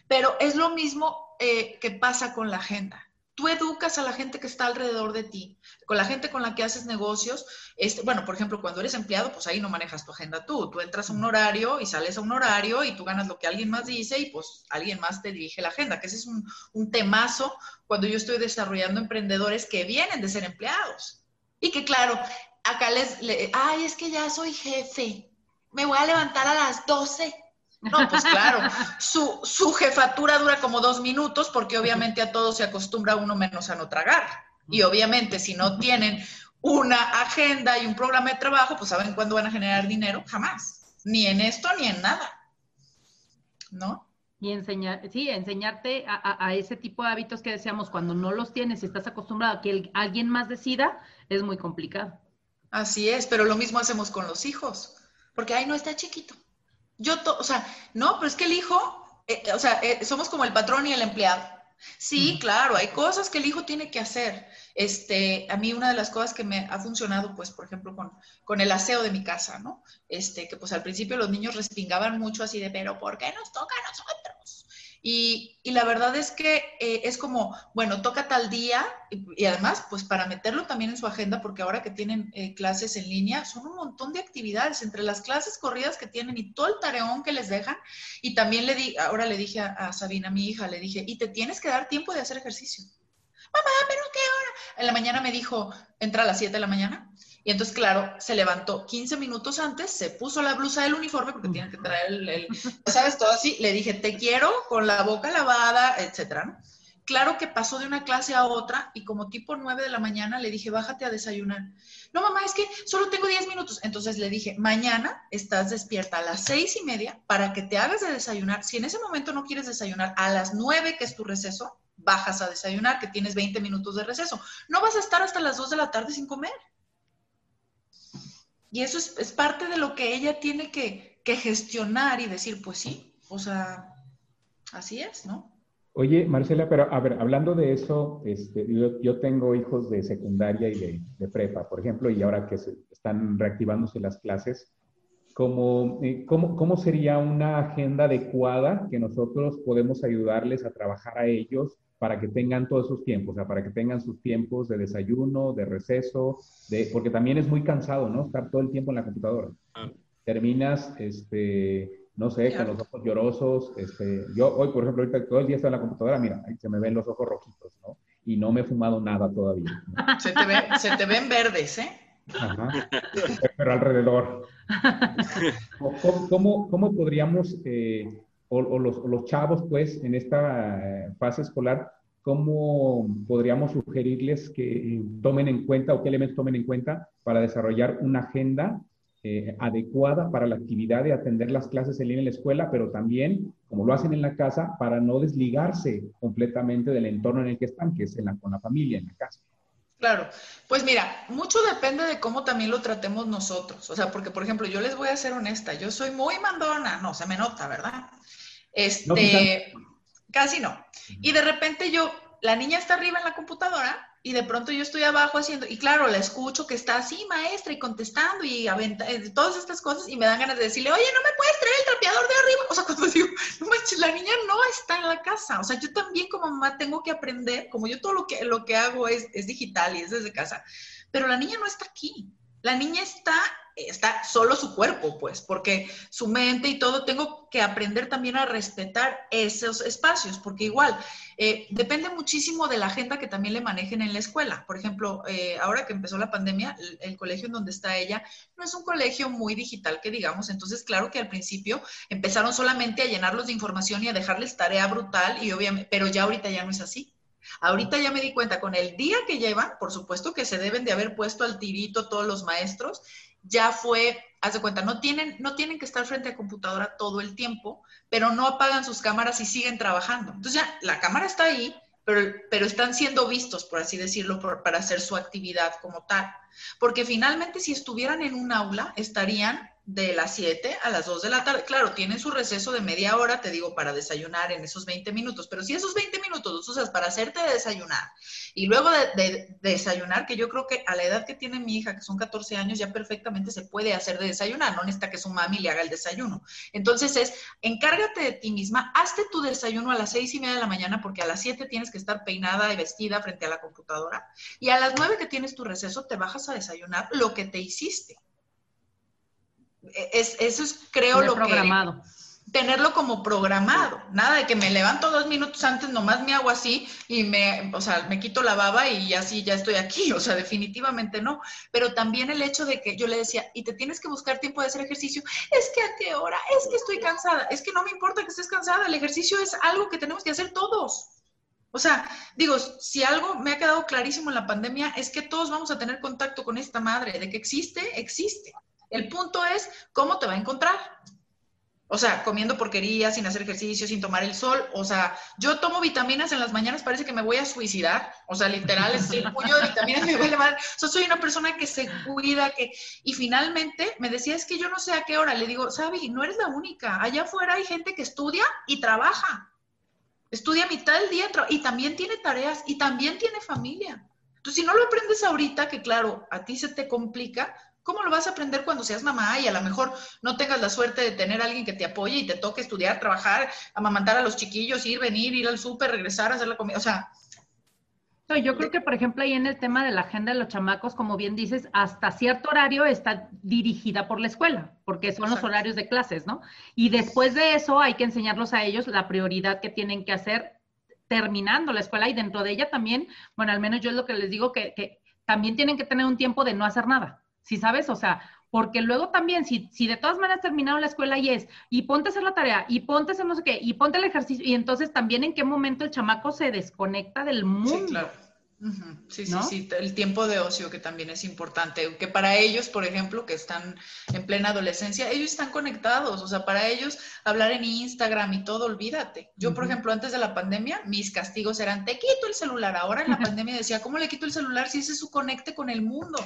Pero es lo mismo eh, que pasa con la agenda tú educas a la gente que está alrededor de ti, con la gente con la que haces negocios. Este, bueno, por ejemplo, cuando eres empleado, pues ahí no manejas tu agenda tú. Tú entras a un horario y sales a un horario y tú ganas lo que alguien más dice y pues alguien más te dirige la agenda, que ese es un, un temazo cuando yo estoy desarrollando emprendedores que vienen de ser empleados. Y que claro, acá les, le, ay, es que ya soy jefe, me voy a levantar a las 12 no, pues claro, su, su, jefatura dura como dos minutos porque obviamente a todos se acostumbra uno menos a no tragar. Y obviamente si no tienen una agenda y un programa de trabajo, pues saben cuándo van a generar dinero, jamás. Ni en esto ni en nada. ¿No? Y enseñar, sí, enseñarte a, a, ese tipo de hábitos que deseamos cuando no los tienes y estás acostumbrado a que alguien más decida, es muy complicado. Así es, pero lo mismo hacemos con los hijos, porque ahí no está chiquito yo, o sea, no, pero es que el hijo, eh, o sea, eh, somos como el patrón y el empleado. Sí, claro, hay cosas que el hijo tiene que hacer. Este, a mí una de las cosas que me ha funcionado, pues, por ejemplo, con, con el aseo de mi casa, ¿no? Este, que pues al principio los niños respingaban mucho así de, pero ¿por qué nos toca a nosotros? Y, la verdad es que eh, es como, bueno, toca tal día y, además, pues para meterlo también en su agenda, porque ahora que tienen eh, clases en línea, son un montón de actividades entre las clases corridas que tienen y todo el tareón que les dejan. Y también le di, ahora le dije a, Sabina, mi hija, le dije, y te tienes que dar tiempo de hacer ejercicio. Mamá, pero ¿qué hora? En la mañana me dijo, entra a las 7 de la mañana. Y entonces, claro, se levantó 15 minutos antes, se puso la blusa del uniforme porque tiene que traer el, ¿sabes? Todo así. Le dije, te quiero con la boca lavada, etcétera. Claro que pasó de una clase a otra y como tipo 9 de la mañana le dije, bájate a desayunar. No, mamá, es que solo tengo 10 minutos. Entonces le dije, mañana estás despierta a las seis y media para que te hagas de desayunar. Si en ese momento no quieres desayunar, a las 9, que es tu receso, bajas a desayunar, que tienes 20 minutos de receso. No vas a estar hasta las 2 de la tarde sin comer. Y eso es, parte de lo que ella tiene que, gestionar y decir, pues sí, o sea, así es, ¿no? Oye, Marcela, pero a ver, hablando de eso, este, yo, tengo hijos de secundaria y de, prepa, por ejemplo, y ahora que se están reactivándose las clases, ¿cómo, eh, cómo, cómo sería una agenda adecuada que nosotros podemos ayudarles a trabajar a ellos para que tengan todos esos tiempos, o sea, para que tengan sus tiempos de desayuno, de receso, de, porque también es muy cansado, ¿no? Estar todo el tiempo en la computadora. Ah. Terminas, este, no sé, con los ojos llorosos. Este, yo hoy, por ejemplo, ahorita todo el día estoy en la computadora, mira, ahí se me ven los ojos rojitos, ¿no? Y no me he fumado nada todavía. Se, te se te ven verdes, ¿eh? Ajá. Pero alrededor. ¿Cómo, cómo, podríamos eh, o, los, chavos, pues, en esta eh, fase escolar, ¿cómo podríamos sugerirles que tomen en cuenta o qué elementos tomen en cuenta para desarrollar una agenda eh, adecuada para la actividad de atender las clases en línea en la escuela, pero también, como lo hacen en la casa, para no desligarse completamente del entorno en el que están, que es en la, con la familia, en la casa? Claro, pues mira, mucho depende de cómo también lo tratemos nosotros. O sea, porque, por ejemplo, yo les voy a ser honesta, yo soy muy mandona, no, se me nota, ¿verdad? Este, casi no. Y de repente yo, la niña está arriba en la computadora y de pronto yo estoy abajo haciendo, y claro, la escucho que está así, maestra, y contestando y aventa, eh, todas estas cosas, y me dan ganas de decirle, oye, no me puedes traer el trapeador de arriba. O sea, cuando digo, no manches, la niña no está en la casa. O sea, yo también como mamá tengo que aprender, como yo todo lo que, lo que hago es, es digital y es desde casa, pero la niña no está aquí. La niña está está solo su cuerpo, pues, porque su mente y todo, tengo que aprender también a respetar esos espacios, porque igual, eh, depende muchísimo de la agenda que también le manejen en la escuela. Por ejemplo, eh, ahora que empezó la pandemia, el, colegio en donde está ella no es un colegio muy digital, que digamos, entonces, claro que al principio empezaron solamente a llenarlos de información y a dejarles tarea brutal, y obviamente, pero ya ahorita ya no es así. Ahorita ya me di cuenta, con el día que llevan, por supuesto que se deben de haber puesto al tirito todos los maestros, ya fue, haz de cuenta, no tienen, no tienen que estar frente a computadora todo el tiempo, pero no apagan sus cámaras y siguen trabajando. Entonces ya la cámara está ahí, pero, pero están siendo vistos, por así decirlo, para hacer su actividad como tal. Porque finalmente si estuvieran en un aula, estarían de las 7 a las 2 de la tarde. Claro, tienen su receso de media hora, te digo, para desayunar en esos 20 minutos, pero si esos 20 minutos los usas para hacerte desayunar y luego de, desayunar, que yo creo que a la edad que tiene mi hija, que son 14 años, ya perfectamente se puede hacer de desayunar, no necesita que su mami le haga el desayuno. Entonces es, encárgate de ti misma, hazte tu desayuno a las 6 y media de la mañana, porque a las 7 tienes que estar peinada y vestida frente a la computadora, y a las 9 que tienes tu receso, te bajas a desayunar lo que te hiciste. Es, eso es, creo, lo programado. Tenerlo como programado. Nada de que me levanto dos minutos antes, nomás me hago así y me, o sea, me quito la baba y así ya estoy aquí. O sea, definitivamente no. Pero también el hecho de que yo le decía, y te tienes que buscar tiempo de hacer ejercicio, es que a qué hora, es que estoy cansada, es que no me importa que estés cansada, el ejercicio es algo que tenemos que hacer todos. O sea, digo, si algo me ha quedado clarísimo en la pandemia es que todos vamos a tener contacto con esta madre, de que existe, existe. El punto es cómo te va a encontrar. O sea, comiendo porquería, sin hacer ejercicio, sin tomar el sol. O sea, yo tomo vitaminas en las mañanas, parece que me voy a suicidar. O sea, literal, es el puño de vitaminas me huele mal. O sea, soy una persona que se cuida, que... Y finalmente me decía, es que yo no sé a qué hora. Le digo, Sabi, no eres la única. Allá afuera hay gente que estudia y trabaja. Estudia mitad del día y también tiene tareas y también tiene familia. Entonces, si no lo aprendes ahorita, que claro, a ti se te complica, ¿Cómo lo vas a aprender cuando seas mamá y a lo mejor no tengas la suerte de tener a alguien que te apoye y te toque estudiar, trabajar, amamantar a los chiquillos, ir, venir, ir al súper, regresar, hacer la comida? O sea... No, yo creo que, por ejemplo, ahí en el tema de la agenda de los chamacos, como bien dices, hasta cierto horario está dirigida por la escuela, porque son los horarios de clases, ¿no? Y después de eso hay que enseñarlos a ellos la prioridad que tienen que hacer terminando la escuela y dentro de ella también, bueno, al menos yo es lo que les digo, que, que también tienen que tener un tiempo de no hacer nada. ¿Sí sabes? O sea, porque luego también, si, si de todas maneras terminaron la escuela y es, y ponte a hacer la tarea, y ponte a hacer no sé qué, y ponte el ejercicio, y entonces también en qué momento el chamaco se desconecta del mundo. Sí, claro. Sí, sí, sí, el tiempo de ocio que también es importante, que para ellos, por ejemplo, que están en plena adolescencia, ellos están conectados, o sea, para ellos hablar en Instagram y todo, olvídate. Yo, por ejemplo, antes de la pandemia, mis castigos eran, te quito el celular, ahora en la pandemia decía, ¿cómo le quito el celular si ese es su conecte con el mundo?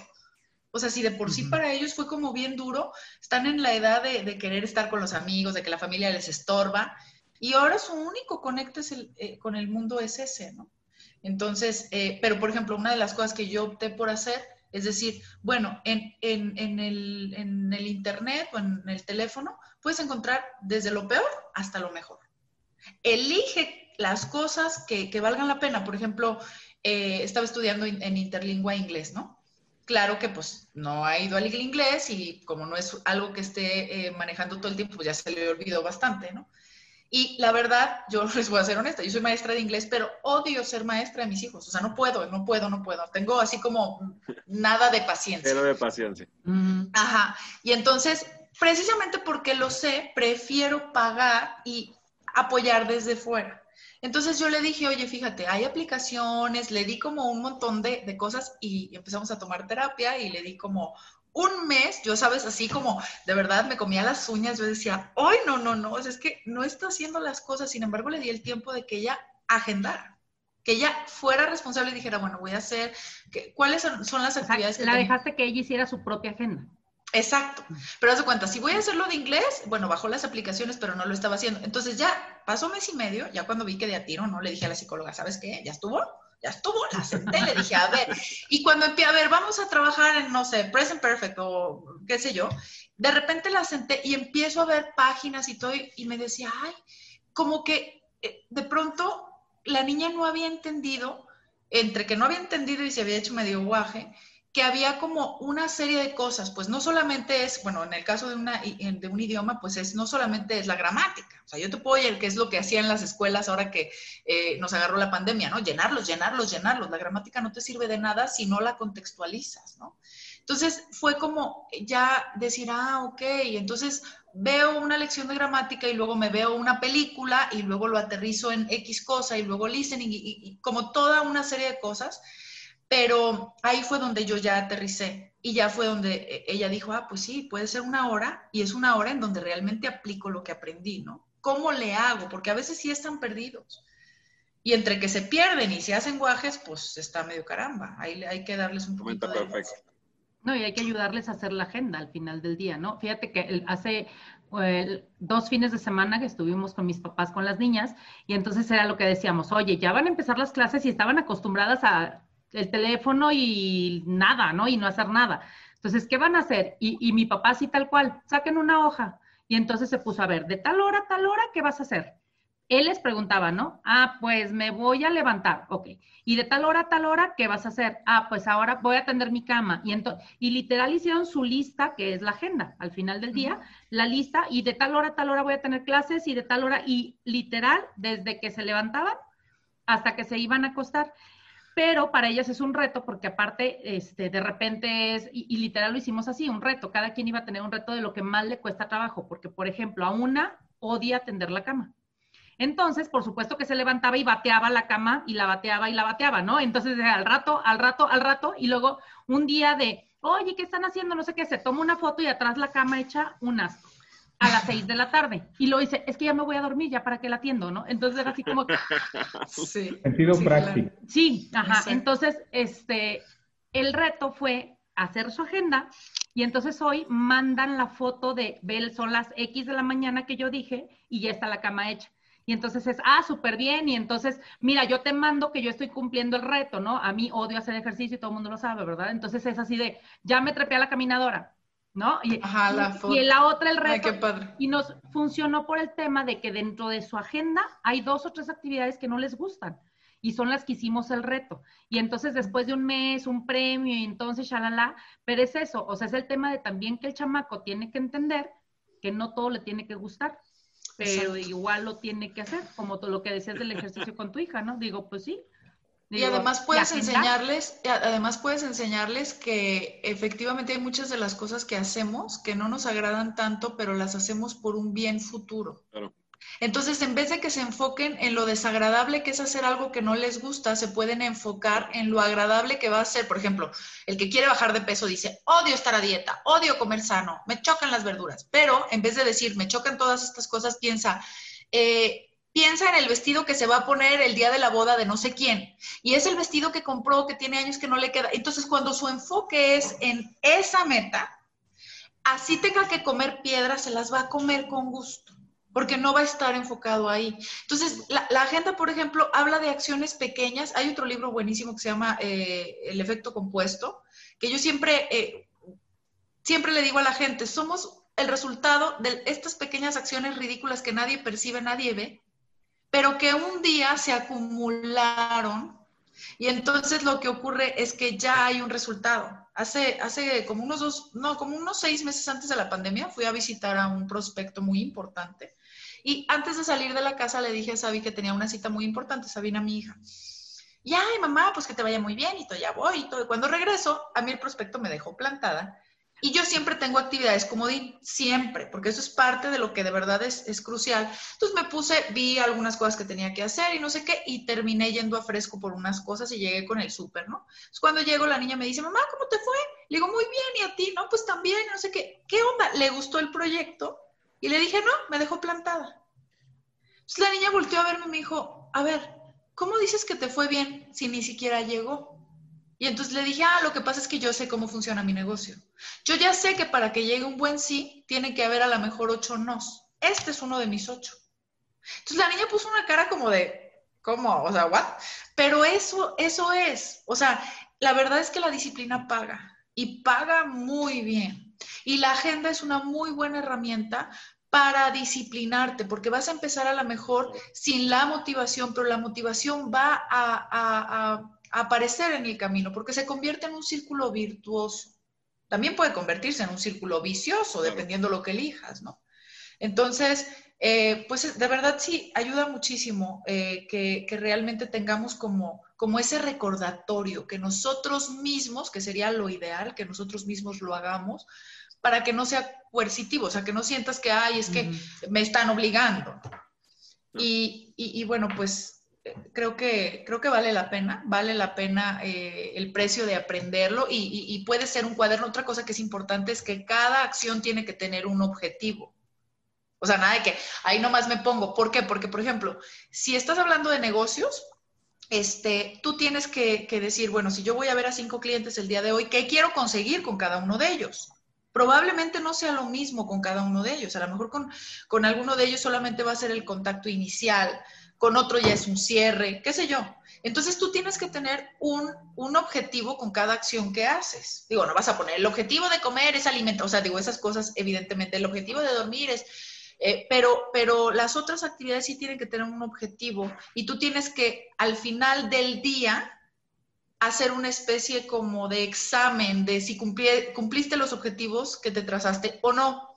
O sea, si de por sí para ellos fue como bien duro, están en la edad de, querer estar con los amigos, de que la familia les estorba, y ahora su único conecto eh, con el mundo es ese, ¿no? Entonces, eh, pero por ejemplo, una de las cosas que yo opté por hacer es decir, bueno, en, el, Internet o en el teléfono puedes encontrar desde lo peor hasta lo mejor. Elige las cosas que, valgan la pena. Por ejemplo, eh, estaba estudiando en interlingua inglés, ¿no? Claro que pues no ha ido al inglés y como no es algo que esté eh, manejando todo el tiempo, pues ya se le olvidó bastante, ¿no? Y la verdad, yo les voy a ser honesta, yo soy maestra de inglés, pero odio ser maestra de mis hijos. O sea, no puedo, no puedo, no puedo. Tengo así como nada de paciencia. Cero de paciencia. Ajá. Y entonces, precisamente porque lo sé, prefiero pagar y apoyar desde fuera. Entonces yo le dije, oye, fíjate, hay aplicaciones, le di como un montón de, cosas y empezamos a tomar terapia y le di como un mes, yo sabes, así como de verdad me comía las uñas, yo decía, ay, no, no, no, es que no está haciendo las cosas, sin embargo le di el tiempo de que ella agendara, que ella fuera responsable y dijera, bueno, voy a hacer, ¿cuáles son, las actividades que... La dejaste que ella hiciera su propia agenda. Exacto. Pero haz de cuenta, si voy a hacerlo de inglés, bueno, bajó las aplicaciones, pero no lo estaba haciendo. Entonces ya pasó mes y medio, ya cuando vi que de a tiro, ¿no? Le dije a la psicóloga, ¿sabes qué? ¿Ya estuvo? Ya estuvo, la senté, le dije, a ver. Y cuando empecé, a ver, vamos a trabajar en, no sé, Present Perfect o qué sé yo, de repente la senté y empiezo a ver páginas y todo, y me decía, ay, como que eh, de pronto la niña no había entendido, entre que no había entendido y se había hecho medio guaje, que había como una serie de cosas, pues no solamente es, bueno, en el caso de, una, de un idioma, pues es no solamente es la gramática, o sea, yo te puedo oír que es lo que hacían las escuelas ahora que eh, nos agarró la pandemia, ¿no? Llenarlos, llenarlos, llenarlos, la gramática no te sirve de nada si no la contextualizas, ¿no? Entonces fue como ya decir, ah, ok, entonces veo una lección de gramática y luego me veo una película y luego lo aterrizo en X cosa y luego listening y, como toda una serie de cosas. Pero ahí fue donde yo ya aterricé y ya fue donde eh, ella dijo, ah, pues sí, puede ser una hora y es una hora en donde realmente aplico lo que aprendí, ¿no? ¿Cómo le hago? Porque a veces sí están perdidos. Y entre que se pierden y se hacen guajes, pues está medio caramba. Ahí hay que darles un poquito de... Perfecto. No, y hay que ayudarles a hacer la agenda al final del día, ¿no? Fíjate que hace dos fines de semana que estuvimos con mis papás, con las niñas, y entonces era lo que decíamos, oye, ya van a empezar las clases y estaban acostumbradas a el teléfono y nada, ¿no? Y no hacer nada. Entonces, ¿qué van a hacer? Y, y mi papá sí tal cual, saquen una hoja. Y entonces se puso a ver, de tal hora a tal hora, ¿qué vas a hacer? él les preguntaba, ¿no? Ah, pues me voy a levantar, ok. Y de tal hora a tal hora, ¿qué vas a hacer? Ah, pues ahora voy a tender mi cama. Y, y literal hicieron su lista, que es la agenda, al final del día, la lista, y de tal hora a tal hora voy a tener clases, y de tal hora, y literal, desde que se levantaban hasta que se iban a acostar. Pero para ellas es un reto, porque aparte, este, de repente es, y, literal lo hicimos así, un reto. Cada quien iba a tener un reto de lo que más le cuesta trabajo, porque, por ejemplo, a una odia tender la cama entonces, por supuesto que se levantaba y bateaba la cama y la bateaba y la bateaba, ¿no? Entonces, al rato, al rato, al rato, y luego un día de, oye, ¿qué están haciendo? No sé qué, se toma una foto y atrás la cama hecha un asco a las seis de la tarde. Y lo dice, es que ya me voy a dormir, ya para qué la atiendo, ¿no? Entonces era así como Sí. Sentido práctico. Sí, ajá. Entonces, este, el reto fue hacer su agenda y entonces hoy mandan la foto de, Bel, son las X de la mañana que yo dije y ya está la cama hecha. Y entonces es, ah, súper bien. Y entonces, mira, yo te mando que yo estoy cumpliendo el reto, ¿no? A mí odio hacer ejercicio y todo el mundo lo sabe, ¿verdad? Entonces es así de, ya me trepé a la caminadora, ¿no? Y, Ajá, la y, y la otra el reto. Ay, qué padre. Y nos funcionó por el tema de que dentro de su agenda hay dos o tres actividades que no les gustan. Y son las que hicimos el reto. Y entonces después de un mes, un premio, y entonces, shalala, pero es eso, o sea, es el tema de también que el chamaco tiene que entender que no todo le tiene que gustar pero igual lo tiene que hacer, como todo lo que decías del ejercicio con tu hija, ¿no? Digo, pues sí. Y además puedes enseñarles, además puedes enseñarles que efectivamente hay muchas de las cosas que hacemos que no nos agradan tanto, pero las hacemos por un bien futuro. Claro. Entonces, en vez de que se enfoquen en lo desagradable que es hacer algo que no les gusta, se pueden enfocar en lo agradable que va a ser. Por ejemplo, el que quiere bajar de peso dice, odio estar a dieta, odio comer sano, me chocan las verduras. Pero en vez de decir, me chocan todas estas cosas, piensa, eh, piensa en el vestido que se va a poner el día de la boda de no sé quién. Y es el vestido que compró, que tiene años que no le queda. Entonces, cuando su enfoque es en esa meta, así tenga que comer piedras, se las va a comer con gusto porque no va a estar enfocado ahí. Entonces, la, agenda, por ejemplo, habla de acciones pequeñas. Hay otro libro buenísimo que se llama eh, El efecto compuesto, que yo siempre, eh, siempre le digo a la gente, somos el resultado de estas pequeñas acciones ridículas que nadie percibe, nadie ve, pero que un día se acumularon y entonces lo que ocurre es que ya hay un resultado. Hace, hace como unos dos, no, como unos seis meses antes de la pandemia fui a visitar a un prospecto muy importante y antes de salir de la casa le dije a Sabi que tenía una cita muy importante, Sabina, mi hija. Y, ay, mamá, pues que te vaya muy bien y todo, ya voy y todo. Y cuando regreso, a mí el prospecto me dejó plantada. Y yo siempre tengo actividades como di, siempre, porque eso es parte de lo que de verdad es, es, crucial. Entonces me puse, vi algunas cosas que tenía que hacer y no sé qué, y terminé yendo a fresco por unas cosas y llegué con el súper, ¿no? Entonces cuando llego la niña me dice, mamá, ¿cómo te fue? Le digo, muy bien, ¿y a ti? No, pues también, no sé qué. ¿Qué onda? ¿Le gustó el proyecto? Y le dije, no, me dejó plantada. Entonces la niña volteó a verme y me dijo, a ver, ¿cómo dices que te fue bien si ni siquiera llegó? Y entonces le dije, ah, lo que pasa es que yo sé cómo funciona mi negocio. Yo ya sé que para que llegue un buen sí, tiene que haber a lo mejor ocho nos. Este es uno de mis ocho. Entonces la niña puso una cara como de, ¿cómo? O sea, ¿what? Pero eso, eso es. O sea, la verdad es que la disciplina paga y paga muy bien. Y la agenda es una muy buena herramienta para disciplinarte, porque vas a empezar a lo mejor sin la motivación, pero la motivación va a, aparecer en el camino, porque se convierte en un círculo virtuoso. También puede convertirse en un círculo vicioso, dependiendo lo que elijas, ¿no? Entonces, eh, pues de verdad sí, ayuda muchísimo eh, que, que, realmente tengamos como, como ese recordatorio, que nosotros mismos, que sería lo ideal, que nosotros mismos lo hagamos, para que no sea coercitivo, o sea, que no sientas que, ay, es que me están obligando. Y, bueno, pues creo que, creo que vale la pena, vale la pena eh, el precio de aprenderlo y, y, puede ser un cuaderno. Otra cosa que es importante es que cada acción tiene que tener un objetivo. O sea, nada de que ahí nomás me pongo. ¿Por qué? Porque, por ejemplo, si estás hablando de negocios, este, tú tienes que, decir, bueno, si yo voy a ver a cinco clientes el día de hoy, ¿qué quiero conseguir con cada uno de ellos? Probablemente no sea lo mismo con cada uno de ellos. A lo mejor con, con alguno de ellos solamente va a ser el contacto inicial, con otro ya es un cierre, qué sé yo. Entonces tú tienes que tener un, un, objetivo con cada acción que haces. Digo, no vas a poner el objetivo de comer es alimentar, o sea, digo, esas cosas, evidentemente, el objetivo de dormir es eh, pero, pero las otras actividades sí tienen que tener un objetivo y tú tienes que al final del día hacer una especie como de examen de si cumpliste los objetivos que te trazaste o no.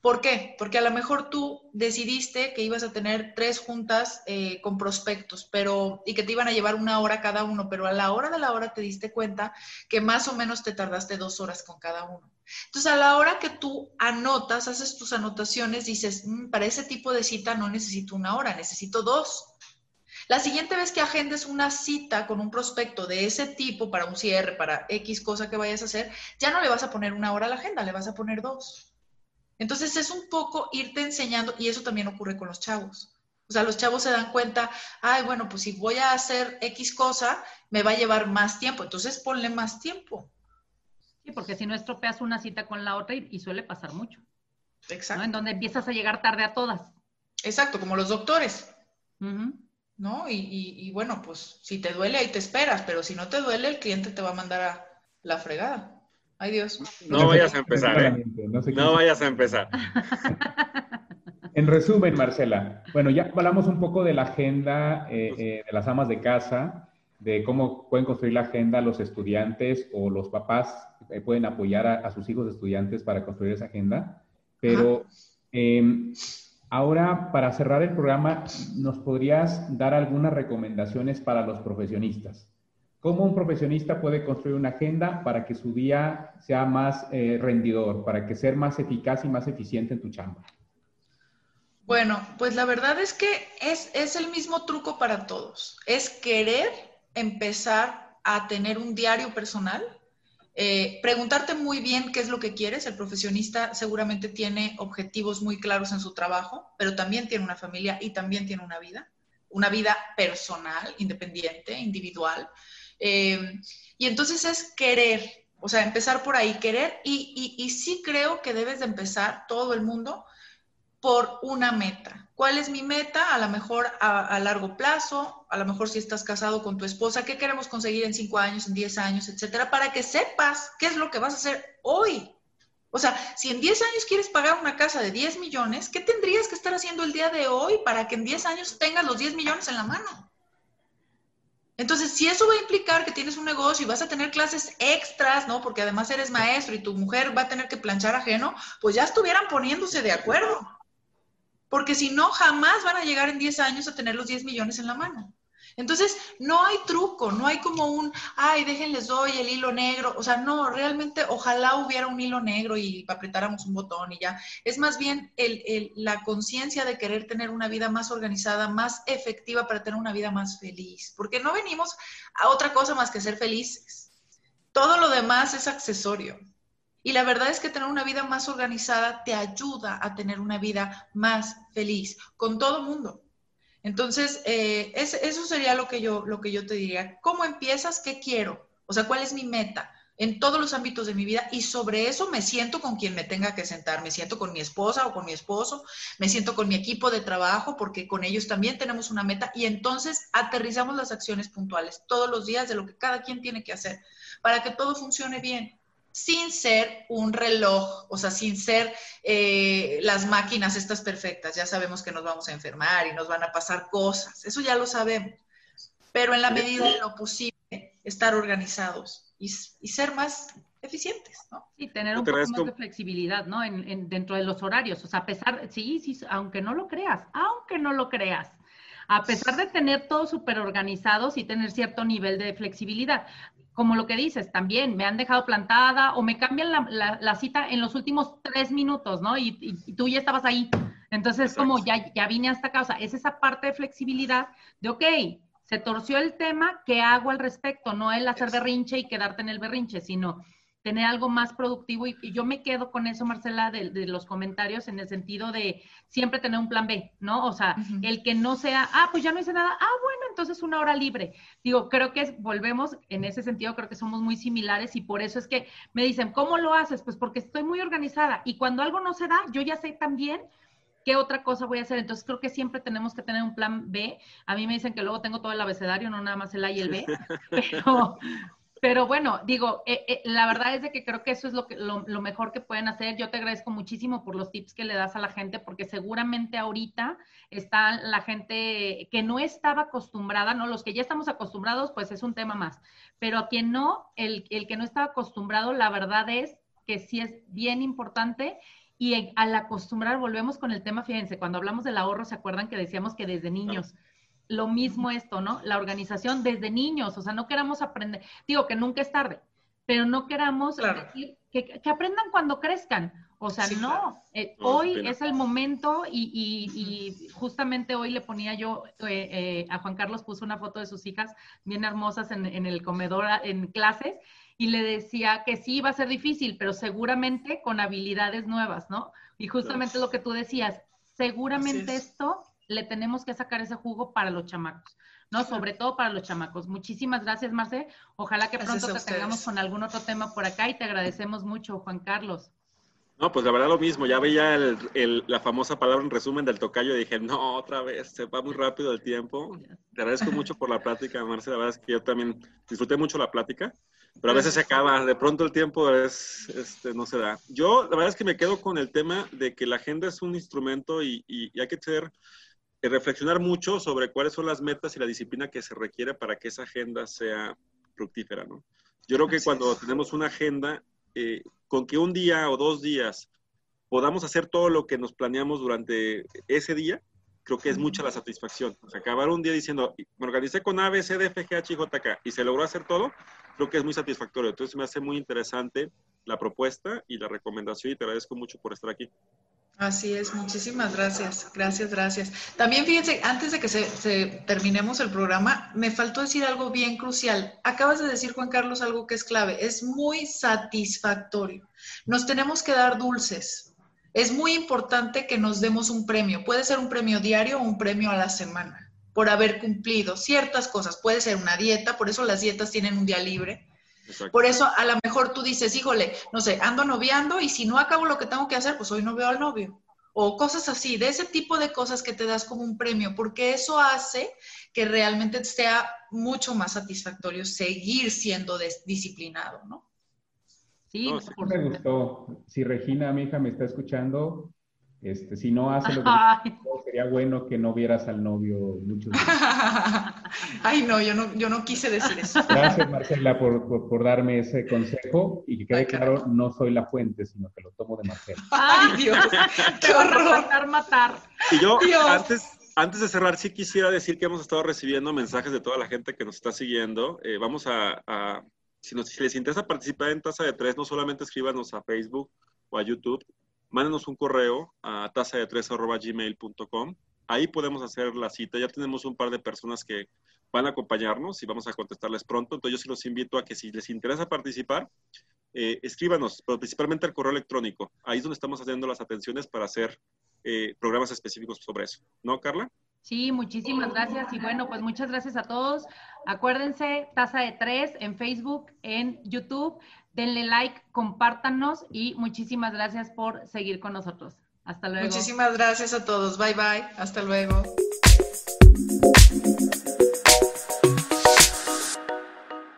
¿Por qué? Porque a lo mejor tú decidiste que ibas a tener tres juntas eh, con prospectos, pero y que te iban a llevar una hora cada uno, pero a la hora de la hora te diste cuenta que más o menos te tardaste dos horas con cada uno. Entonces, a la hora que tú anotas, haces tus anotaciones, dices, mm, para ese tipo de cita no necesito una hora, necesito dos. La siguiente vez que agendes una cita con un prospecto de ese tipo para un cierre, para X cosa que vayas a hacer, ya no le vas a poner una hora a la agenda, le vas a poner dos. Entonces es un poco irte enseñando, y eso también ocurre con los chavos. O sea, los chavos se dan cuenta, ay, bueno, pues si voy a hacer X cosa, me va a llevar más tiempo. Entonces ponle más tiempo. Sí, porque si no estropeas una cita con la otra y, suele pasar mucho. Exacto. En donde empiezas a llegar tarde a todas. Exacto, como los doctores. ¿No? Y, bueno, pues si te duele ahí te esperas, pero si no te duele, el cliente te va a mandar a la fregada. Ay Dios. No vayas a empezar, ¿eh? No, vayas a empezar. En resumen, Marcela, bueno, ya hablamos un poco de la agenda eh, eh, de las amas de casa, de cómo pueden construir la agenda los estudiantes o los papás eh, pueden apoyar a, sus hijos estudiantes para construir esa agenda. Pero em, ahora, para cerrar el programa, ¿nos podrías dar algunas recomendaciones para los profesionistas? ¿Cómo un profesionista puede construir una agenda para que su día sea más eh, rendidor, para que sea más eficaz y más eficiente en tu chamba? Bueno, pues la verdad es que es, es el mismo truco para todos. Es querer empezar a tener un diario personal eh, preguntarte muy bien qué es lo que quieres. El profesionista seguramente tiene objetivos muy claros en su trabajo, pero también tiene una familia y también tiene una vida, una vida personal, independiente, individual. Eh, y entonces es querer, o sea, empezar por ahí, querer. Y, sí creo que debes de empezar todo el mundo por una meta. ¿Cuál es mi meta? A lo mejor a, largo plazo, a lo mejor si estás casado con tu esposa, ¿qué queremos conseguir en cinco años, en diez años, etcétera? Para que sepas qué es lo que vas a hacer hoy. O sea, si en diez años quieres pagar una casa de 10 millones, ¿qué tendrías que estar haciendo el día de hoy para que en 10 años tengas los 10 millones en la mano? Entonces, si eso va a implicar que tienes un negocio y vas a tener clases extras, ¿no? Porque además eres maestro y tu mujer va a tener que planchar ajeno, pues ya estuvieran poniéndose de acuerdo porque si no, jamás van a llegar en 10 años a tener los 10 millones en la mano. Entonces, no hay truco, no hay como un, ay, déjenles doy el hilo negro. O sea, no, realmente ojalá hubiera un hilo negro y apretáramos un botón y ya. Es más bien la conciencia de querer tener una vida más organizada, más efectiva para tener una vida más feliz. Porque no venimos a otra cosa más que ser felices. Todo lo demás es accesorio. Y la verdad es que tener una vida más organizada te ayuda a tener una vida más feliz con todo el mundo. Entonces, eh, eso sería lo que, yo, lo que yo te diría. ¿Cómo empiezas? ¿Qué quiero? O sea, ¿cuál es mi meta? en todos los ámbitos de mi vida y sobre eso me siento con quien me tenga que sentar, me siento con mi esposa o con mi esposo, me siento con mi equipo de trabajo porque con ellos también tenemos una meta y entonces aterrizamos las acciones puntuales todos los días de lo que cada quien tiene que hacer para que todo funcione bien sin ser un reloj, o sea, sin ser eh, las máquinas estas perfectas. Ya sabemos que nos vamos a enfermar y nos van a pasar cosas, eso ya lo sabemos. Pero en la medida de lo posible, estar organizados y, ser más eficientes, ¿no? Y tener un poco más de flexibilidad, ¿no? En, dentro de los horarios. O sea, a pesar, sí, sí, aunque no lo creas, aunque no lo creas, a pesar de tener todo súper organizado, y tener cierto nivel de flexibilidad como lo que dices, también me han dejado plantada o me cambian la, cita en los últimos tres minutos, ¿no? Y, tú ya estabas ahí. Entonces, como ya, ya vine hasta acá, o sea, es esa parte de flexibilidad de, ok, se torció el tema, ¿qué hago al respecto? No el hacer berrinche y quedarte en el berrinche, sino tener algo más productivo. Y, yo me quedo con eso, Marcela, de, los comentarios en el sentido de siempre tener un plan B, ¿no? O sea, el que no sea, ah, pues ya no hice nada, ah, bueno, entonces una hora libre. Digo, creo que volvemos en ese sentido, creo que somos muy similares y por eso es que me dicen, ¿cómo lo haces? Pues porque estoy muy organizada y cuando algo no se da, yo ya sé también ¿qué otra cosa voy a hacer? Entonces creo que siempre tenemos que tener un plan B. A mí me dicen que luego tengo todo el abecedario, no nada más el A y el B, pero, pero bueno, digo, eh, eh, la verdad es de que creo que eso es lo, que, lo, mejor que pueden hacer. Yo te agradezco muchísimo por los tips que le das a la gente, porque seguramente ahorita está la gente que no estaba acostumbrada, ¿no? Los que ya estamos acostumbrados, pues es un tema más. Pero a quien no, el, el que no estaba acostumbrado, la verdad es que sí es bien importante y al acostumbrar, volvemos con el tema, fíjense, cuando hablamos del ahorro, ¿se acuerdan que decíamos que desde niños? Lo mismo esto, ¿no? La organización desde niños, o sea, no queramos aprender, digo que nunca es tarde, pero no queramos decir que, aprendan cuando crezcan. O sea, no, eh, hoy es el momento y, justamente hoy le ponía yo, eh, eh, a Juan Carlos puso una foto de sus hijas bien hermosas en, en el comedor en clases y le decía que sí iba a ser difícil, pero seguramente con habilidades nuevas, ¿no? Y justamente lo que tú decías, seguramente esto le tenemos que sacar ese jugo para los chamacos, ¿no? Sobre todo para los chamacos. Muchísimas gracias, Marce. Ojalá que pronto te tengamos con algún otro tema por acá y te agradecemos mucho, Juan Carlos. No, pues la verdad lo mismo, ya veía la famosa palabra en resumen del tocayo y dije, no, otra vez, se va muy rápido el tiempo. Te agradezco mucho por la plática, Marce, la verdad es que yo también disfruté mucho la plática, pero a veces se acaba, de pronto el tiempo es, este, no se da. Yo la verdad es que me quedo con el tema de que la agenda es un instrumento y, y, hay que ser, reflexionar mucho sobre cuáles son las metas y la disciplina que se requiere para que esa agenda sea fructífera, ¿no? Yo creo que cuando tenemos una agenda, eh, con que un día o dos días podamos hacer todo lo que nos planeamos durante ese día, creo que es mucha la satisfacción. O sea, acabar un día diciendo, me organicé con A, B, C, D, F, G, H, J, K y se logró hacer todo, creo que es muy satisfactorio. Entonces me hace muy interesante la propuesta y la recomendación y te agradezco mucho por estar aquí. Así es, muchísimas gracias, gracias, gracias. También fíjense, antes de que se, terminemos el programa, me faltó decir algo bien crucial. Acabas de decir, Juan Carlos, algo que es clave, es muy satisfactorio. Nos tenemos que dar dulces. Es muy importante que nos demos un premio. Puede ser un premio diario o un premio a la semana por haber cumplido ciertas cosas. Puede ser una dieta, por eso las dietas tienen un día libre por eso a lo mejor tú dices, híjole, no sé, ando noviando y si no acabo lo que tengo que hacer, pues hoy no veo al novio. O cosas así, de ese tipo de cosas que te das como un premio, porque eso hace que realmente sea mucho más satisfactorio seguir siendo disciplinado, ¿no? Sí, me gustó. Si Regina, mi hija, me está escuchando, este, si no hace lo que sería bueno que no vieras al novio mucho. Ay, no yo, no, yo no quise decir eso. Gracias, Marcela, por, por, darme ese consejo y que quede claro, no soy la fuente, sino que lo tomo de Marcela. Ay, Dios, qué horror. Matar, matar. Y yo, antes, antes de cerrar, sí quisiera decir que hemos estado recibiendo mensajes de toda la gente que nos está siguiendo. Eh, vamos a, a si, nos, si les interesa participar en Taza de Tres, no solamente escríbanos a Facebook o a YouTube, mándenos un correo a tasa de tres gmail.com. Ahí podemos hacer la cita. Ya tenemos un par de personas que van a acompañarnos y vamos a contestarles pronto. Entonces yo sí los invito a que si les interesa participar, eh, escríbanos, pero principalmente al correo electrónico. Ahí es donde estamos haciendo las atenciones para hacer eh, programas específicos sobre eso. ¿No, Carla? Sí, muchísimas gracias. Y bueno, pues muchas gracias a todos. Acuérdense, tasa de tres en Facebook, en YouTube. Denle like, compártanos y muchísimas gracias por seguir con nosotros. Hasta luego. Muchísimas gracias a todos. Bye bye. Hasta luego.